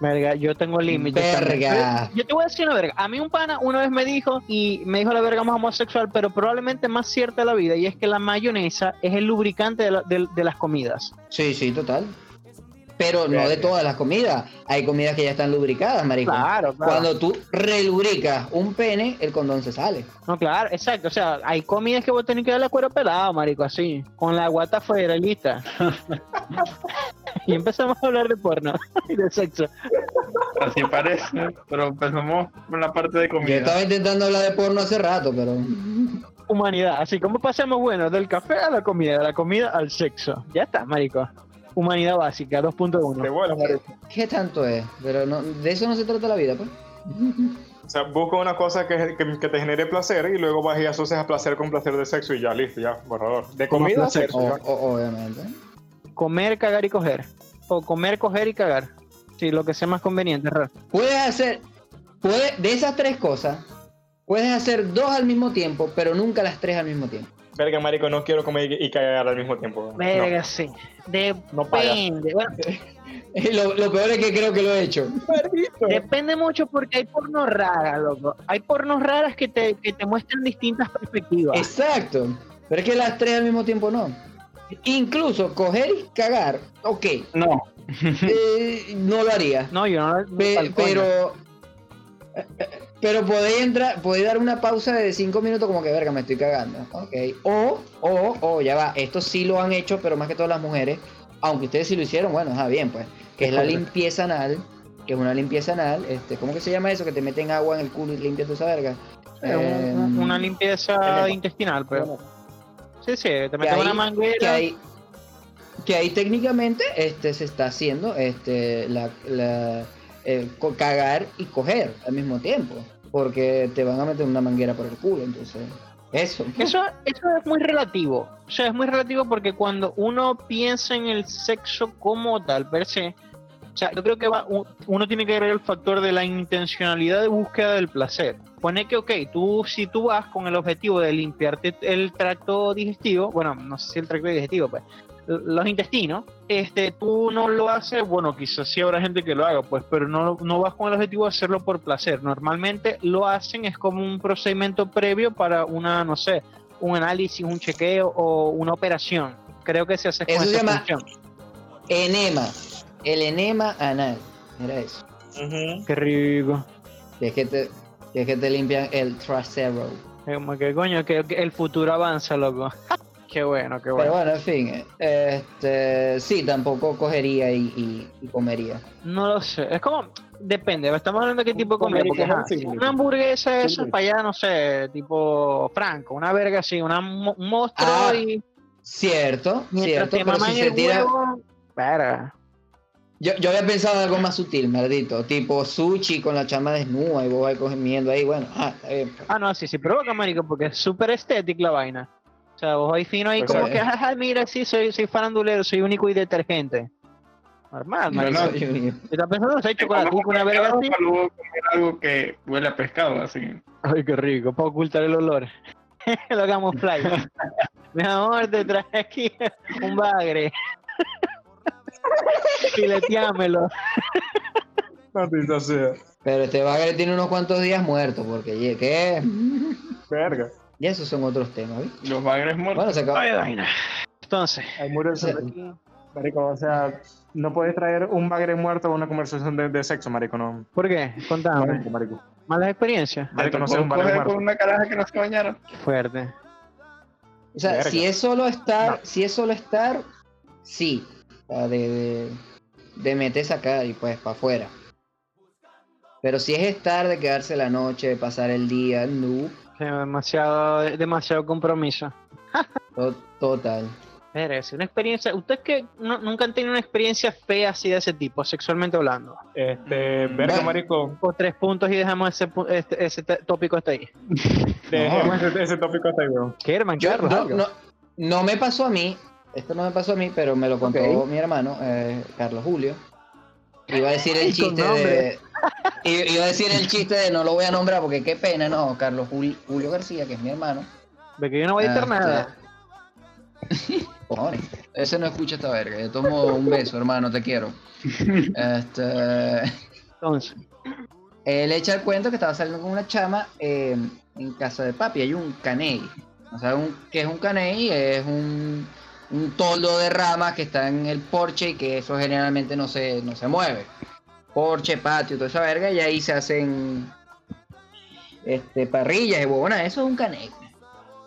Verga, yo tengo límites. Verga. Yo te voy a decir una verga. A mí un pana una vez me dijo, y me dijo la verga más homosexual, pero probablemente más cierta de la vida, y es que la mayonesa es el lubricante de, la- de- de las comidas. Sí, sí, total. Pero no de todas las comidas. Hay comidas que ya están lubricadas, marico. Claro, claro. Cuando tú relubricas un pene, el condón se sale. No, claro, exacto. O sea, hay comidas que vos tenés que dar la cuero pelado, marico, así. Con la guata afuera y lista. y empezamos a hablar de porno y de sexo. Así parece, pero empezamos con la parte de Yo comida. estaba intentando hablar de porno hace rato, pero Humanidad. Así como pasamos, bueno, del café a la comida, de la comida al sexo. Ya está, marico. Humanidad básica, De 2.1. bolas, marico. ¿qué tanto es? Pero no, de eso no se trata la vida, pues. O sea, busca una cosa que, que, que te genere placer y luego vas y asocias placer con placer de sexo y ya, listo, ya, borrador. De comida a sexo. O- o- obviamente. Comer, cagar y coger. O comer, coger y cagar. Sí, lo que sea más conveniente, raro. Puedes hacer, puede, de esas tres cosas, puedes hacer dos al mismo tiempo, pero nunca las tres al mismo tiempo. Verga, marico, no quiero comer y, y cagar al mismo tiempo. Verga, sí. No paga. Depende. Bueno, lo, lo peor es que creo que lo he hecho. depende mucho porque hay porno rara, loco. Hay pornos raras que te, que te muestran distintas perspectivas. Exacto. Pero es que las tres al mismo tiempo no. Incluso coger y cagar, ok, No, eh, no lo haría. No, yo no. no Pe- pa'l coño. pero pero podéis entrar, podéis dar una pausa de cinco minutos como que verga, me estoy cagando. Ok. O, o, o, ya va, esto sí lo han hecho, pero más que todas las mujeres, aunque ustedes sí lo hicieron, bueno, está bien, pues. Que es la limpieza anal, que es una limpieza anal, este, ¿cómo que se llama eso? Que te meten agua en el culo y limpias tu esa verga. Eh, un- una limpieza intestinal, pero. Sí, sí, te que ahí, una que manguera. ahí, que ahí técnicamente este, se está haciendo este, la, la- co- cagar y coger al mismo tiempo. Porque te van a meter una manguera por el culo, entonces. Eso. Eso, eso es muy relativo. O sea, es muy relativo porque cuando uno piensa en el sexo como tal, per se, o sea, yo creo que uno tiene que ver el factor de la intencionalidad de búsqueda del placer. Pone que, ok, tú, si tú vas con el objetivo de limpiarte el tracto digestivo, bueno, no sé si el tracto digestivo, pues, los intestinos, este, tú no lo haces, bueno, quizás sí habrá gente que lo haga, pues, pero no, no vas con el objetivo de hacerlo por placer. Normalmente lo hacen es como un procedimiento previo para una, no sé, un análisis, un chequeo o una operación. Creo que se hace con Eso se esa llama- función. Enema. El enema anal. Era eso. Qué rico. Que es que te, que es que te limpian el trasero. Como que coño, que, que el futuro avanza, loco. qué bueno, qué Pero bueno. bueno, en fin. Este, sí, tampoco cogería y, y- y comería. No lo sé. Es como, depende. Estamos hablando de qué tipo de comida. Porque, ajá, una hamburguesa de Sí, esas para allá, no sé, tipo Franco, una verga así, una, un monstruo Ah, y Cierto, cierto. Pero si se tira. huevo, verga. Yo, yo había pensado en algo más sutil, maldito. Tipo sushi con la chama desnuda y vos vas comiendo ahí. Bueno, ah, está bien. pues. Ah, no, sí, sí, provoca, marico, porque es súper estética la vaina. O sea, vos ahí fino ahí Pues, como eh. que, jaja, mira, sí, soy, soy farandulero, soy único y detergente. Normal, No, no. Soy un- ¿Estás pensando en chocolatico, una verga así? para luego comer algo que huele a pescado, así. Ay, qué rico, para ocultar el olor. Lo hagamos fly. Mi amor, te traje aquí un bagre. Fileteámelo. Maldita sea. Pero este bagre tiene unos cuantos días muerto, porque ¿qué? Verga. Y esos son otros temas, ¿viste? Los bagres muertos. Bueno, se acabó. Ay, vaina. Entonces, Hay muros aquí. Marico, o sea, no puedes traer un bagre muerto a una conversación de, de sexo, marico, no. ¿por qué? Contame. Marico, marico. ¿Malas experiencias? Marico, no sé, un bagre muerto. con una caraja que no se bañaron. Qué fuerte. O sea, Verga. si es solo estar, si es solo estar, sí. O sea, de, de, de meterse acá y pues para afuera. Pero si es estar, de quedarse la noche, de pasar el día, no. Demasiado, demasiado compromiso. To- total. Una experiencia. ¿Ustedes que no- nunca han tenido una experiencia fea así de ese tipo, sexualmente hablando? Este, Mm, verga, bueno. marico. O tres puntos y dejamos ese, este- ese tópico hasta ahí. Dejemos ese, ese tópico hasta ahí, weón. ¿Qué, hermano? Yo, no, no, no me pasó a mí, esto no me pasó a mí, pero me lo contó mi hermano, eh, Carlos Julio. Iba a decir el Con chiste nombre. de. I- Iba a decir el chiste de no lo voy a nombrar porque qué pena, no, Carlos Jul- Julio García, que es mi hermano. De que yo no voy a editar Este, nada. Cojones, ese no escucha esta verga. Yo tomo un beso, hermano, te quiero. Este, Entonces, él echa el cuento que estaba saliendo con una chama eh, en casa de papi. Hay un caney. O sea, un, ¿qué es un caney? Es un, un toldo de ramas que está en el porche y que eso generalmente no se, no se mueve. Porche, patio, toda esa verga, y ahí se hacen este, parrillas y huevonas. Eso es un caneco.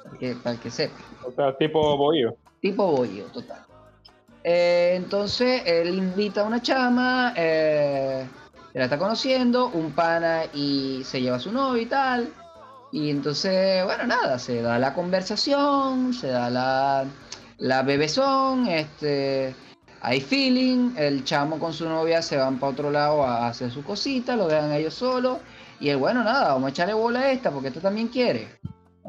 Para que, para que sepa. O sea, tipo bohío. Tipo bollo, total. Eh, entonces él invita a una chama, eh, se la está conociendo, un pana y se lleva a su novio y tal. Y entonces, bueno, nada, se da la conversación, se da la, la bebezón, este, hay feeling, el chamo con su novia se van para otro lado a hacer su cosita, lo dejan ellos solos. Y el bueno, nada, vamos a echarle bola a esta porque esta también quiere.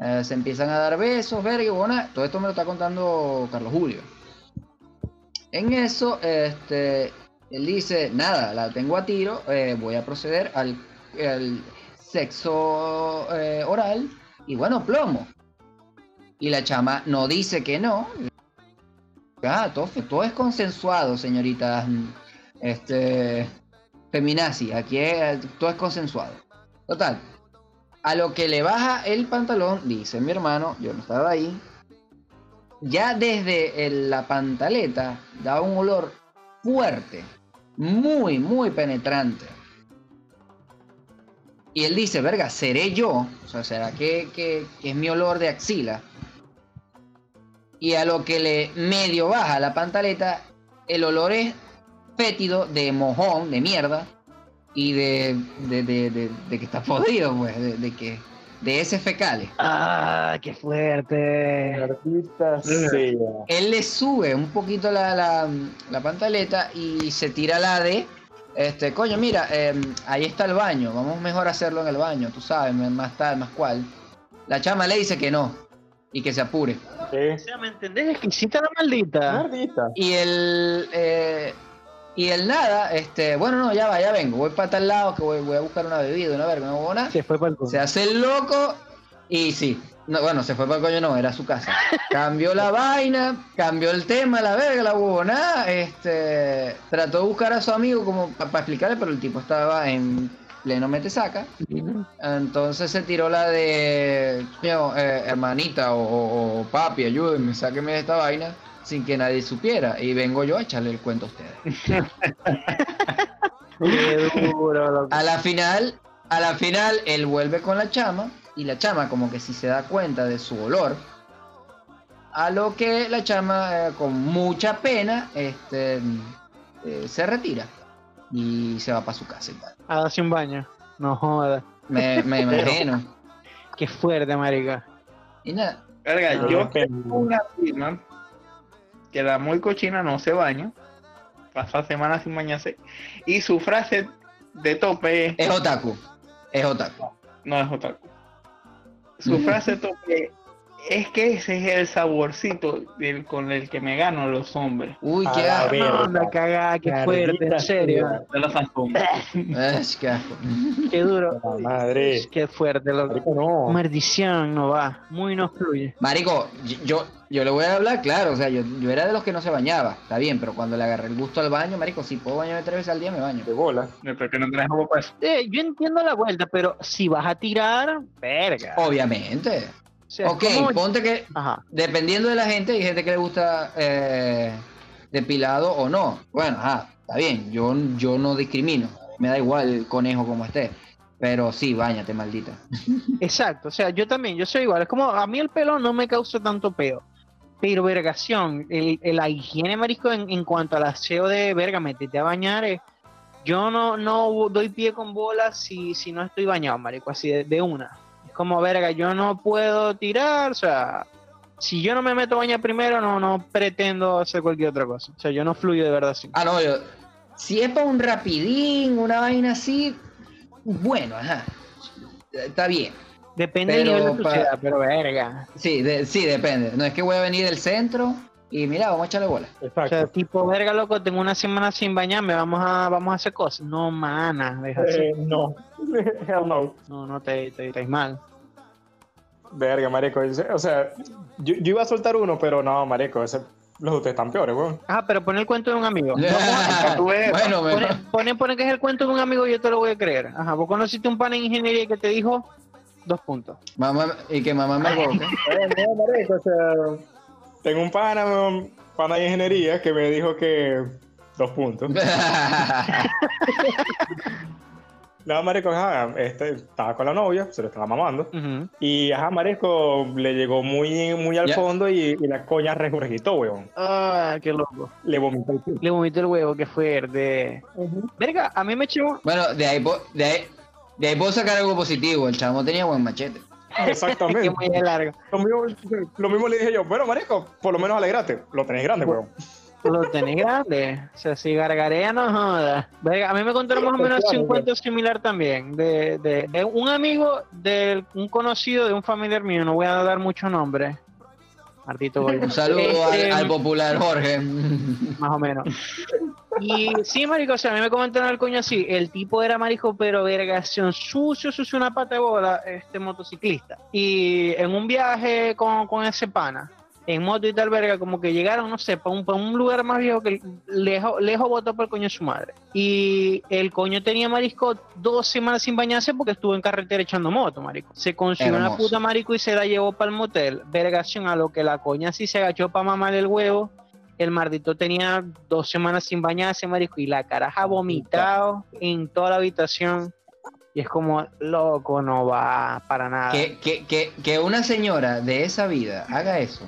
Eh, se empiezan a dar besos, verga, bueno, todo esto me lo está contando Carlos Julio. En eso, este, él dice, nada, la tengo a tiro, eh, voy a proceder al, al sexo eh, oral y bueno, plomo. Y la chama no dice que no. Todo, es consensuado, señoritas. Este, feminazi, aquí es- todo es consensuado. Total, a lo que le baja el pantalón, dice mi hermano, yo no estaba ahí, ya desde el- la pantaleta da un olor fuerte, muy, muy penetrante. Y él dice, verga, ¿seré yo? O sea, ¿será que- que es mi olor de axila? Y a lo que le medio baja la pantaleta, el olor es fétido de mojón, de mierda, y de, de, de- de- de que está podrido, pues, de, de que de ese fecales. Ah, qué fuerte. Artista. Él le sube un poquito la, la, la pantaleta y se tira la de, este, coño, mira, eh, ahí está el baño, vamos mejor a hacerlo en el baño, tú sabes, más tal, más cual. La chama le dice que no y que se apure. O sea, ¿me entendés? Exquisita la maldita. Artista. Y el, eh, y el nada, este, bueno, no, ya va, ya vengo, voy para tal lado que voy, voy a buscar una bebida, una verga, una huevona. Se fue para el Se hace el loco y sí. No, bueno, se fue para el coño, no, era su casa. Cambió la vaina, cambió el tema, la verga, la huevonada. Este, trató de buscar a su amigo como para explicarle, pero el tipo estaba en pleno mete saca. Entonces se tiró la de, "Coño, eh, hermanita o, papi, ayúdenme, sáquenme de esta vaina sin que nadie supiera. Y vengo yo a echarle el cuento a ustedes. Qué duro. A la final, a la final, él vuelve con la chama y la chama como que si se da cuenta de su olor. A lo que la chama eh, con mucha pena este, eh, se retira y se va para su casa. y tal. A darse un baño. No jodas. Me, me imagino. Qué fuerte, marica. Y nada, Verga, yo tengo una prima que la muy cochina no se baña, pasa semanas sin bañarse, y su frase de tope es, es otaku. Es otaku. no es otaku. Su frase de tope es que ese es el saborcito del, con el que me gano a los hombres. Uy, qué la asco. No, cagada, qué fuerte, en serio. De los sazón. Es que. Qué duro. La madre. Qué fuerte, loco. No. Maldición, no va. Muy no fluye. Marico, yo, yo le voy a hablar claro, o sea, yo, yo era de los que no se bañaba, está bien, pero cuando le agarré el gusto al baño, marico, si puedo bañarme tres veces al día, me baño. De bola. Pero que no tenés agua para eso. Eh, yo entiendo la vuelta, pero si vas a tirar, verga. Obviamente. Sea, Ok, ¿cómo- ponte que, Ajá. dependiendo de la gente, hay gente que le gusta eh, depilado o no. Bueno, ajá, está bien, yo, yo no discrimino, me da igual el conejo como esté. Pero sí, bañate, maldita. Exacto, o sea, yo también, yo soy igual. Es como, a mí el pelo no me causa tanto peo. Pero vergación, el, el- la higiene, marisco, en, en cuanto al aseo de verga, metete a bañar, eh, yo no, no doy pie con bolas si, si no estoy bañado, marico, así de, de una. Como, verga, yo no puedo tirar, o sea, si yo no me meto a bañar primero, no, no pretendo hacer cualquier otra cosa. O sea, yo no fluyo de verdad así. Ah, no, yo, si es para un rapidín, una vaina así, bueno, ajá, está bien. Depende Pero del nivel de pa- suciedad, pero verga. Sí, de- sí, depende. No es que voy a venir del centro y mira, vamos a echarle bola. O sea, Exacto. tipo, verga, loco, tengo una semana sin bañarme, vamos a, vamos a hacer cosas. No, mana, deja así. Eh, no. Hell no. No, no te, te, te mal. Verga, marico. O sea, yo, yo iba a soltar uno, pero no, marico. ese- los de ustedes están peores, weón. Ah, pero pon el cuento de un amigo. Vamos a- tú ves, bueno, Pone, pone, pone que es el cuento de un amigo y yo te lo voy a creer. Ajá, vos conociste un pan en ingeniería que te dijo dos puntos. Mamá, y que mamá me equivoque. Eh, no, marico, o sea, tengo un pana, pana de ingeniería que me dijo que dos puntos. Nada, marico, ajá, este, estaba con la novia, se lo estaba mamando. Ujú. Y ajá, marico, le llegó muy, muy al fondo y, y la coña regurgitó, weón. Ah, qué loco. Le vomitó el culo. Le vomité el huevo, qué fuerte. Verga, a mí me echó. bueno, de ahí, de, ahí, de ahí puedo sacar algo positivo. El chamo tenía buen machete. que Exactamente. muy de largo. Lo mismo, lo mismo le dije yo, bueno, marico, por lo menos alegrate. Lo tenés grande, weón. Lo tenés grande. O sea, si gargarea no joda. Verga, a mí me contaron más o menos un cuento similar también. De, de, de un amigo, de un conocido de un familiar mío, no voy a dar muchos nombres. Martito Goya. Un saludo Este, al, al popular Jorge. más o menos. Y sí, marico, o sea, a mí me comentaron el coño así, el tipo era marico, pero vergación, sucio, sucio, una pata de bola, este motociclista. Y en un viaje con, con ese pana, en moto y tal verga, como que llegaron, no sé, para un, pa' un lugar más viejo que lejos, lejos botó por el coño de su madre. Y el coño tenía marisco dos semanas sin bañarse porque estuvo en carretera echando moto, marico. Se consiguió una puta marico y se la llevó para el motel. Vergación, a lo que la coña sí se agachó para mamar el huevo el mardito tenía dos semanas sin bañarse, marico, y la caraja vomitado en toda la habitación. Y es como, loco, no va para nada. que, que, que, que una señora de esa vida haga eso.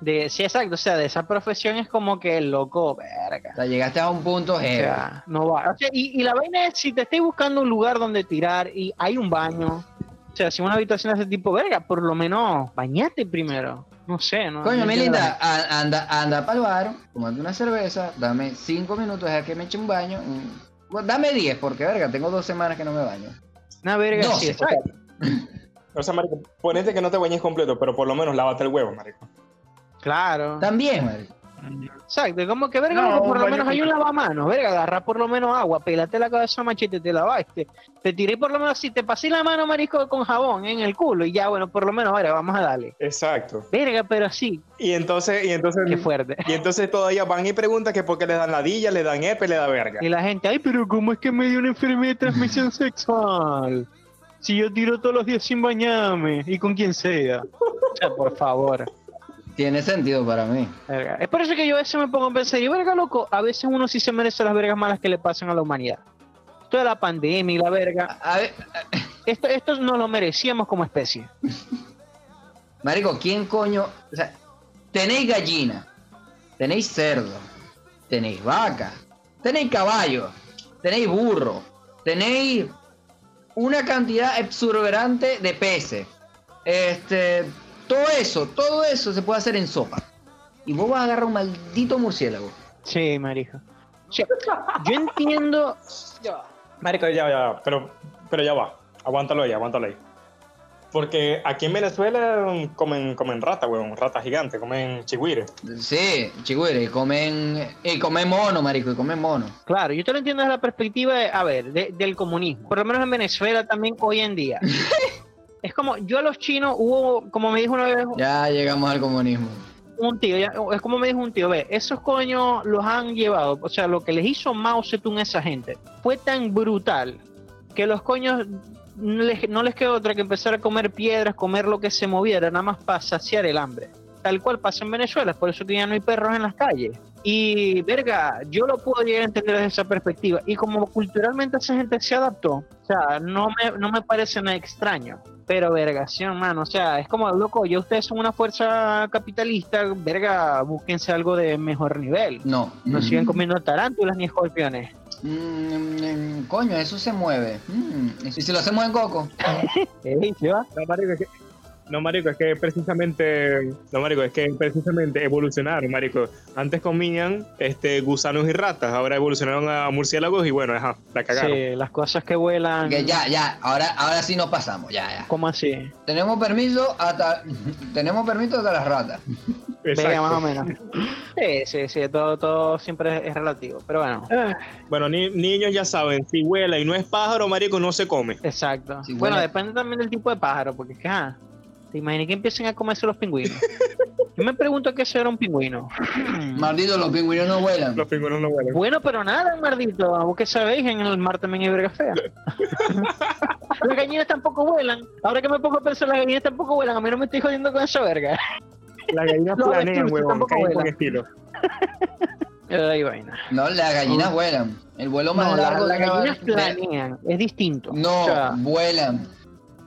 De, sí, exacto, o sea, de esa profesión es como que loco, verga. O sea, llegaste a un punto O sea, no va. O sea, y, y la vaina es, si te estáis buscando un lugar donde tirar y hay un baño, o sea, si una habitación de ese tipo, verga, por lo menos bañate primero. No sé, ¿no? Coño, no mi entiendo linda, a- anda, anda para el bar, tomate una cerveza, dame cinco minutos a que me eche un baño. mm, bueno, dame 10, porque verga, tengo dos semanas que no me baño. Una verga, No, sí, sí, exacto. O sea, marico, ponete que no te bañes completo, pero por lo menos lávate el huevo, marico. Claro. También, marico. Exacto, como que verga, No, por lo menos hay un lavamanos, verga, agarra por lo menos agua, pelate la cabeza machete, te lavaste, te tiré por lo menos si te pasé la mano, marisco, con jabón en el culo y ya, bueno, por lo menos, verga, vamos a darle. Exacto. Verga, pero sí, Y entonces, y entonces, qué fuerte. y entonces todavía van y preguntan que por qué le dan ladilla, le dan epe, le da verga. Y la gente, ay, pero ¿cómo es que me dio una enfermedad de transmisión sexual? Si yo tiro todos los días sin bañarme y con quien sea. O sea, por favor. Tiene sentido para mí. Verga. Es por eso que yo a veces me pongo a pensar, y verga, loco, a veces uno sí se merece las vergas malas que le pasan a la humanidad. Toda la pandemia y la verga, A, a ver, esto, esto no lo merecíamos como especie. marico, ¿quién coño? O sea, tenéis gallina, tenéis cerdo, tenéis vaca, tenéis caballo, tenéis burro, tenéis una cantidad exuberante de peces. Este, todo eso, todo eso se puede hacer en sopa. Y vos vas a agarrar un maldito murciélago. Sí, marico. Sea, yo entiendo. Marico, ya, ya, pero, pero ya va. Aguántalo ahí, aguántalo ahí. Porque aquí en Venezuela comen, comen rata, weón, rata gigante, comen chigüire. Sí, chigüire, y comen, y comen mono, marico, y comen mono. Claro, yo te lo entiendo desde la perspectiva de, a ver, de- del comunismo. Por lo menos en Venezuela también hoy en día. es como, yo a los chinos hubo, como me dijo una vez Ya llegamos al comunismo. un tío, ya- es como me dijo un tío, ve, esos coños los han llevado, o sea, lo que les hizo Mao Zedong a esa gente fue tan brutal que los coños no les, no les quedó otra que empezar a comer piedras, comer lo que se moviera, nada más para saciar el hambre. Tal cual pasa en Venezuela, por eso que ya no hay perros en las calles. Y, verga, yo lo puedo llegar a entender desde esa perspectiva. Y como culturalmente esa gente se adaptó, o sea, no me, no me parece nada extraño. Pero, vergación, mano, o sea, es como, loco, ya ustedes son una fuerza capitalista, verga, búsquense algo de mejor nivel. No. No sigan comiendo tarántulas ni escorpiones. Mm, mm, coño, eso se mueve. Mm, ¿Y si lo hacemos en coco? Ey, ¿se va? No, marico, es que, precisamente, no, marico, es que precisamente evolucionaron, marico. Antes comían este, gusanos y ratas, ahora evolucionaron a murciélagos y bueno, ajá, la cagaron. Sí, las cosas que vuelan. Que ya, ya, ahora, ahora sí nos pasamos, ya, ya. ¿Cómo así? Tenemos permiso hasta, tenemos permiso hasta las ratas. Venga, Exacto. más o menos. Sí, sí, sí, todo, todo siempre es, relativo. Pero bueno, Bueno, ni- niños ya saben, si vuela y no es pájaro, marico, no se come. exacto. Bueno, bueno. depende también del tipo de pájaro, porque es que, ah, te imaginas que empiecen a comerse los pingüinos. Yo me pregunto qué será un pingüino. Maldito, los pingüinos no vuelan. Los pingüinos no vuelan. Bueno, pero nada, mardito. ¿Vos qué sabéis? En el mar también hay verga fea. las gallinas tampoco vuelan. Ahora que me pongo a pensar, las gallinas tampoco vuelan. A mí no me estoy jodiendo con esa verga. Las gallinas planean, huevón, tampoco caen con vuelan. estilo. Ay, vaina. No, las gallinas No. vuelan. El vuelo más No, la- largo las de una gallinas gallina- planean, es distinto. No, O sea, vuelan.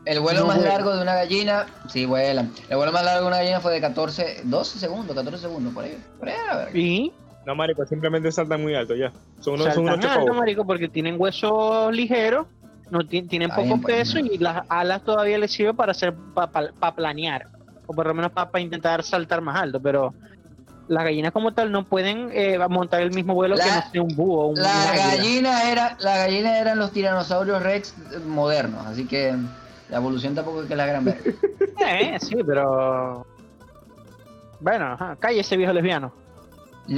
El vuelo No más vuelan. largo de una gallina, sí, vuelan. El vuelo más largo de una gallina fue de 14, 12 segundos, 14 segundos, por ahí. Por ahí, a ver. y No, marico, simplemente saltan muy alto ya. Son unos, son unos alto, marico, porque tienen huesos ligeros, no ti- tienen Está poco bien, pues, peso bueno. y las alas todavía les sirven para hacer para planear o por lo menos para intentar saltar más alto, pero las gallinas como tal no pueden eh, montar el mismo vuelo que La- no sea un búho o un La gallina era, la gallina eran los tiranosaurios rex modernos, así que la evolución tampoco es que la gran verga. Eh, sí, pero bueno, ajá, cállese viejo lesbiano.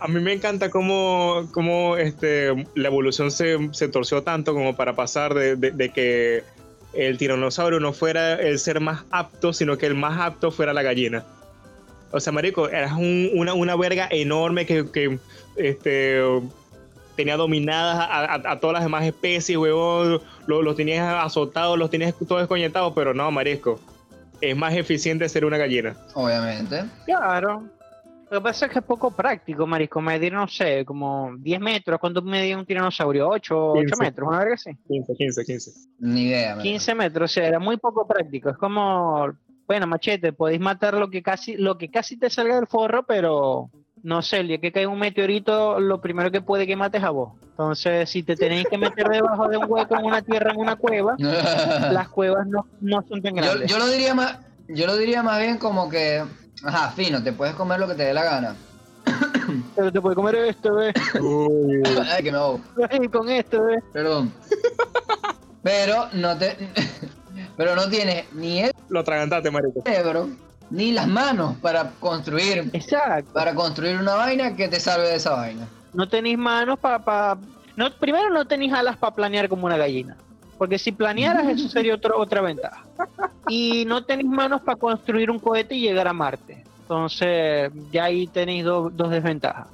A mí me encanta cómo, cómo este, la evolución se, se torció tanto como para pasar de, de- de que el tiranosaurio no fuera el ser más apto, sino que el más apto fuera la gallina. O sea, marico, eras un- una, una verga enorme que, que, este, tenía dominadas a, a- a todas las demás especies, huevón. Los, tenías azotados, los tenías todos desconectados, pero no, marisco. Es más eficiente ser una gallina. Obviamente. Claro. Lo que pasa es que es poco práctico, marisco, medir, no sé, como 10 metros. ¿Cuánto medía un tiranosaurio? 8, 8 15. metros, una verga así. 15, 15, 15. Ni idea. man. 15 metros, o sea, era muy poco práctico. Es como, bueno, machete, podéis matar lo que casi, lo que casi te salga del forro, pero no sé, el día que cae un meteorito, lo primero que puede que mates a vos. Entonces, si te tenéis que meter debajo de un hueco en una tierra, en una cueva, las cuevas no, no son tan yo, grandes. yo lo diría más, yo lo diría más bien como que, ajá, fino, te puedes comer lo que te dé la gana. Pero te puede comer esto, ¿ves? Uy. Ay, que no, Con esto, ¿ves? perdón. Pero no te, pero no tienes ni el Lo atragantaste, marico. cerebro ni las manos para construir, Exacto. para construir una vaina que te salve de esa vaina. No tenéis manos para... No, primero no tenéis alas para planear como una gallina. Porque si planearas, eso sería otro- otra ventaja. Y no tenéis manos para construir un cohete y llegar a Marte. Entonces, ya ahí tenéis do- dos desventajas.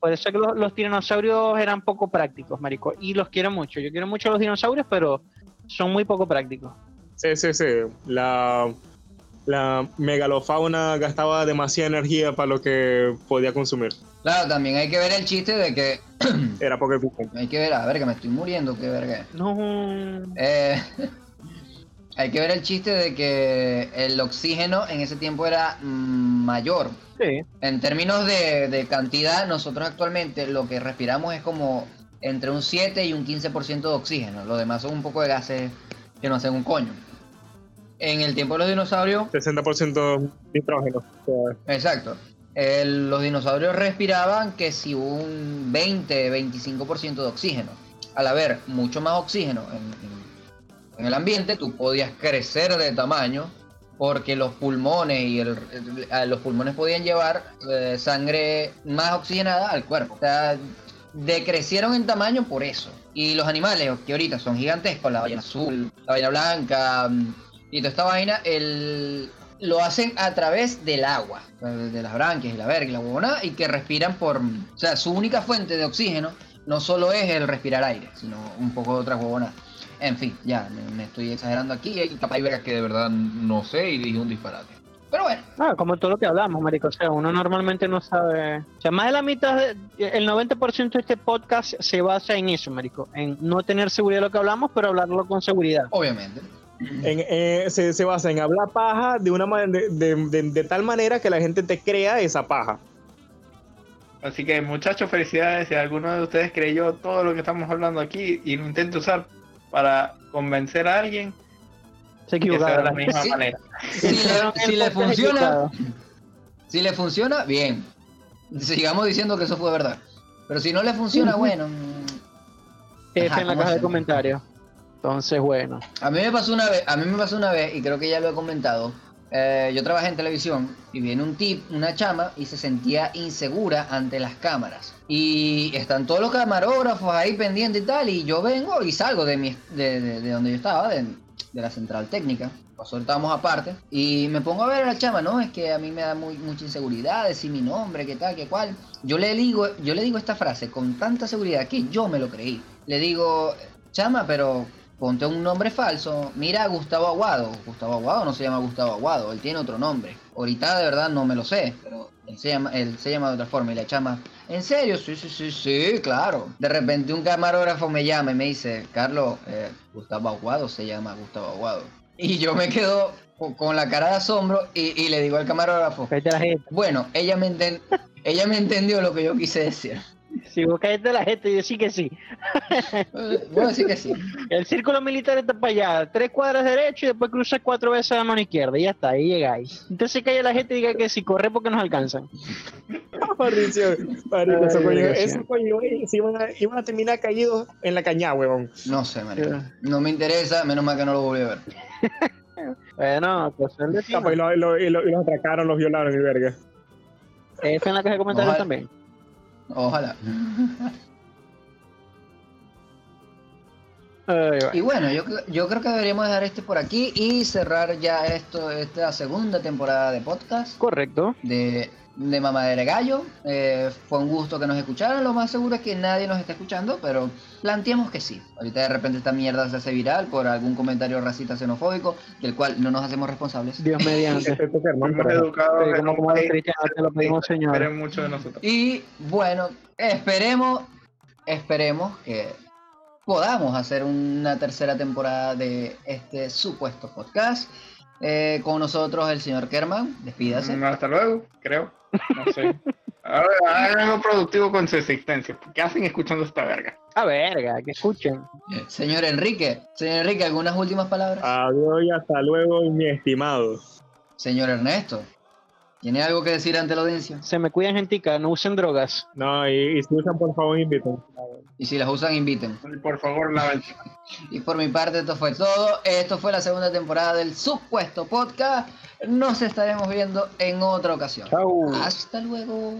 Por eso es que los, los tiranosaurios eran poco prácticos, marico. Y los quiero mucho. Yo quiero mucho a los dinosaurios, pero son muy poco prácticos. Sí, sí, sí. La, la megalofauna gastaba demasiada energía para lo que podía consumir. Claro, también hay que ver el chiste de que Era eficiente. hay que ver, a ver que me estoy muriendo, qué verga. No. Eh, hay que ver el chiste de que el oxígeno en ese tiempo era mm, mayor. Sí. En términos de, de cantidad, nosotros actualmente lo que respiramos es como entre un 7 y un 15% de oxígeno. Lo demás son un poco de gases que no hacen un coño. En el tiempo de los dinosaurios, 60% nitrógeno. Exacto. el- los dinosaurios respiraban que si un 20-25% de oxígeno. Al haber mucho más oxígeno en, el ambiente, tú podías crecer de tamaño porque los pulmones y el, los pulmones podían llevar eh, sangre más oxigenada al cuerpo. O sea, decrecieron en tamaño por eso. Y los animales que ahorita son gigantescos, la ballena azul, la ballena blanca y toda esta vaina, el, lo hacen a través del agua, de las branquias y la verga y la huevona, y que respiran por... O sea, su única fuente de oxígeno no solo es el respirar aire, sino un poco de otra huevona. En fin, ya, me, me estoy exagerando aquí y capaz hay vergas que de verdad no sé y dije un disparate. Pero bueno, Ah, como todo lo que hablamos, marico. O sea, uno normalmente no sabe. O sea, más de la mitad, de- el 90% de este podcast se basa en eso, marico. En no tener seguridad de lo que hablamos, pero hablarlo con seguridad. obviamente. En- eh, se, se basa en hablar paja de, una, de, de- de- de tal manera que la gente te crea esa paja. Así que muchachos, felicidades. Si alguno de ustedes creyó todo lo que estamos hablando aquí y lo intenta usar para convencer a alguien, Se que sea de la equivocaron. misma Sí. manera. Si le, si funciona, si le funciona, bien. Sigamos diciendo que eso fue verdad. Pero si no le funciona, bueno. Ajá, en la ¿cómo caja de comentarios. Entonces, bueno. A mí me pasó una vez, a mí me pasó una vez, y creo que ya lo he comentado. eh, yo trabajé en televisión y viene un tip, una chama, y se sentía insegura ante las cámaras. Y están todos los camarógrafos ahí pendientes y tal, y yo vengo y salgo de, mi, de, de- de donde yo estaba, de, la central técnica. Nosotros aparte, y me pongo a ver a la chama, no, es que a mí me da muy, mucha inseguridad decir mi nombre, qué tal, qué cual. Yo le digo, yo le digo esta frase con tanta seguridad que yo me lo creí. Le digo, chama, pero ponte un nombre falso. Mira a Gustavo Aguado. Gustavo Aguado no se llama Gustavo Aguado, él tiene otro nombre. Ahorita de verdad no me lo sé, pero él se llama, él se llama de otra forma y la chama. ¿En serio? Sí, sí, sí, sí, claro. De repente un camarógrafo me llama y me dice, Carlos, eh, Gustavo Aguado se llama Gustavo Aguado. Y yo me quedo co- con la cara de asombro y, y le digo al camarógrafo, bueno, ella me, enten- ella me entendió lo que yo quise decir. Si vos cállate la gente y decís que sí. Eh, Voy a decir que sí. El círculo militar está para allá, tres cuadras derecho y después cruzas cuatro veces la mano izquierda y ya está, ahí llegáis. Entonces calla la gente y diga que si corre porque nos alcanzan. Mauricio, marico, gracias. esos coños, güey, se iban a, iban a terminar caídos en la cañada, huevón. No sé, marica. No me interesa, menos mal que no lo volví a ver. Bueno, pues el destino. Y, lo- y lo- y lo- y los atracaron, los violaron y verga. Está en la de comentarios Ojalá. también. Ojalá. Y bueno, yo, yo creo que deberíamos dejar este por aquí y cerrar ya esto, esta segunda temporada de podcast Correcto. de, de Mamadera de Gallo. Eh, fue un gusto que nos escucharan. Lo más seguro es que nadie nos está escuchando, pero planteamos que sí. Ahorita de repente esta mierda se hace viral por algún comentario racista xenofóbico, del cual no nos hacemos responsables. Dios mediante. Este Fuimos educados lo pedimos, Señor. esperen mucho de nosotros. Y bueno, esperemos, esperemos que podamos hacer una tercera temporada de este supuesto podcast. Eh, con nosotros el señor Kerman, despídase. Mm, Hasta luego, creo. No sé. Ahora hagan algo productivo con su existencia. ¿Qué hacen escuchando esta verga? A verga, que escuchen. Señor Enrique, señor Enrique, ¿algunas últimas palabras? Adiós y hasta luego, mi estimado. Señor Ernesto, ¿tiene algo que decir ante la audiencia? Se me cuidan, gentica, no usen drogas. No, y, y si usan, por favor, inviten. Y si las usan, inviten. Por favor, la Y por mi parte, esto fue todo. Esto fue la segunda temporada del supuesto podcast. Nos estaremos viendo en otra ocasión. Chau. Hasta luego.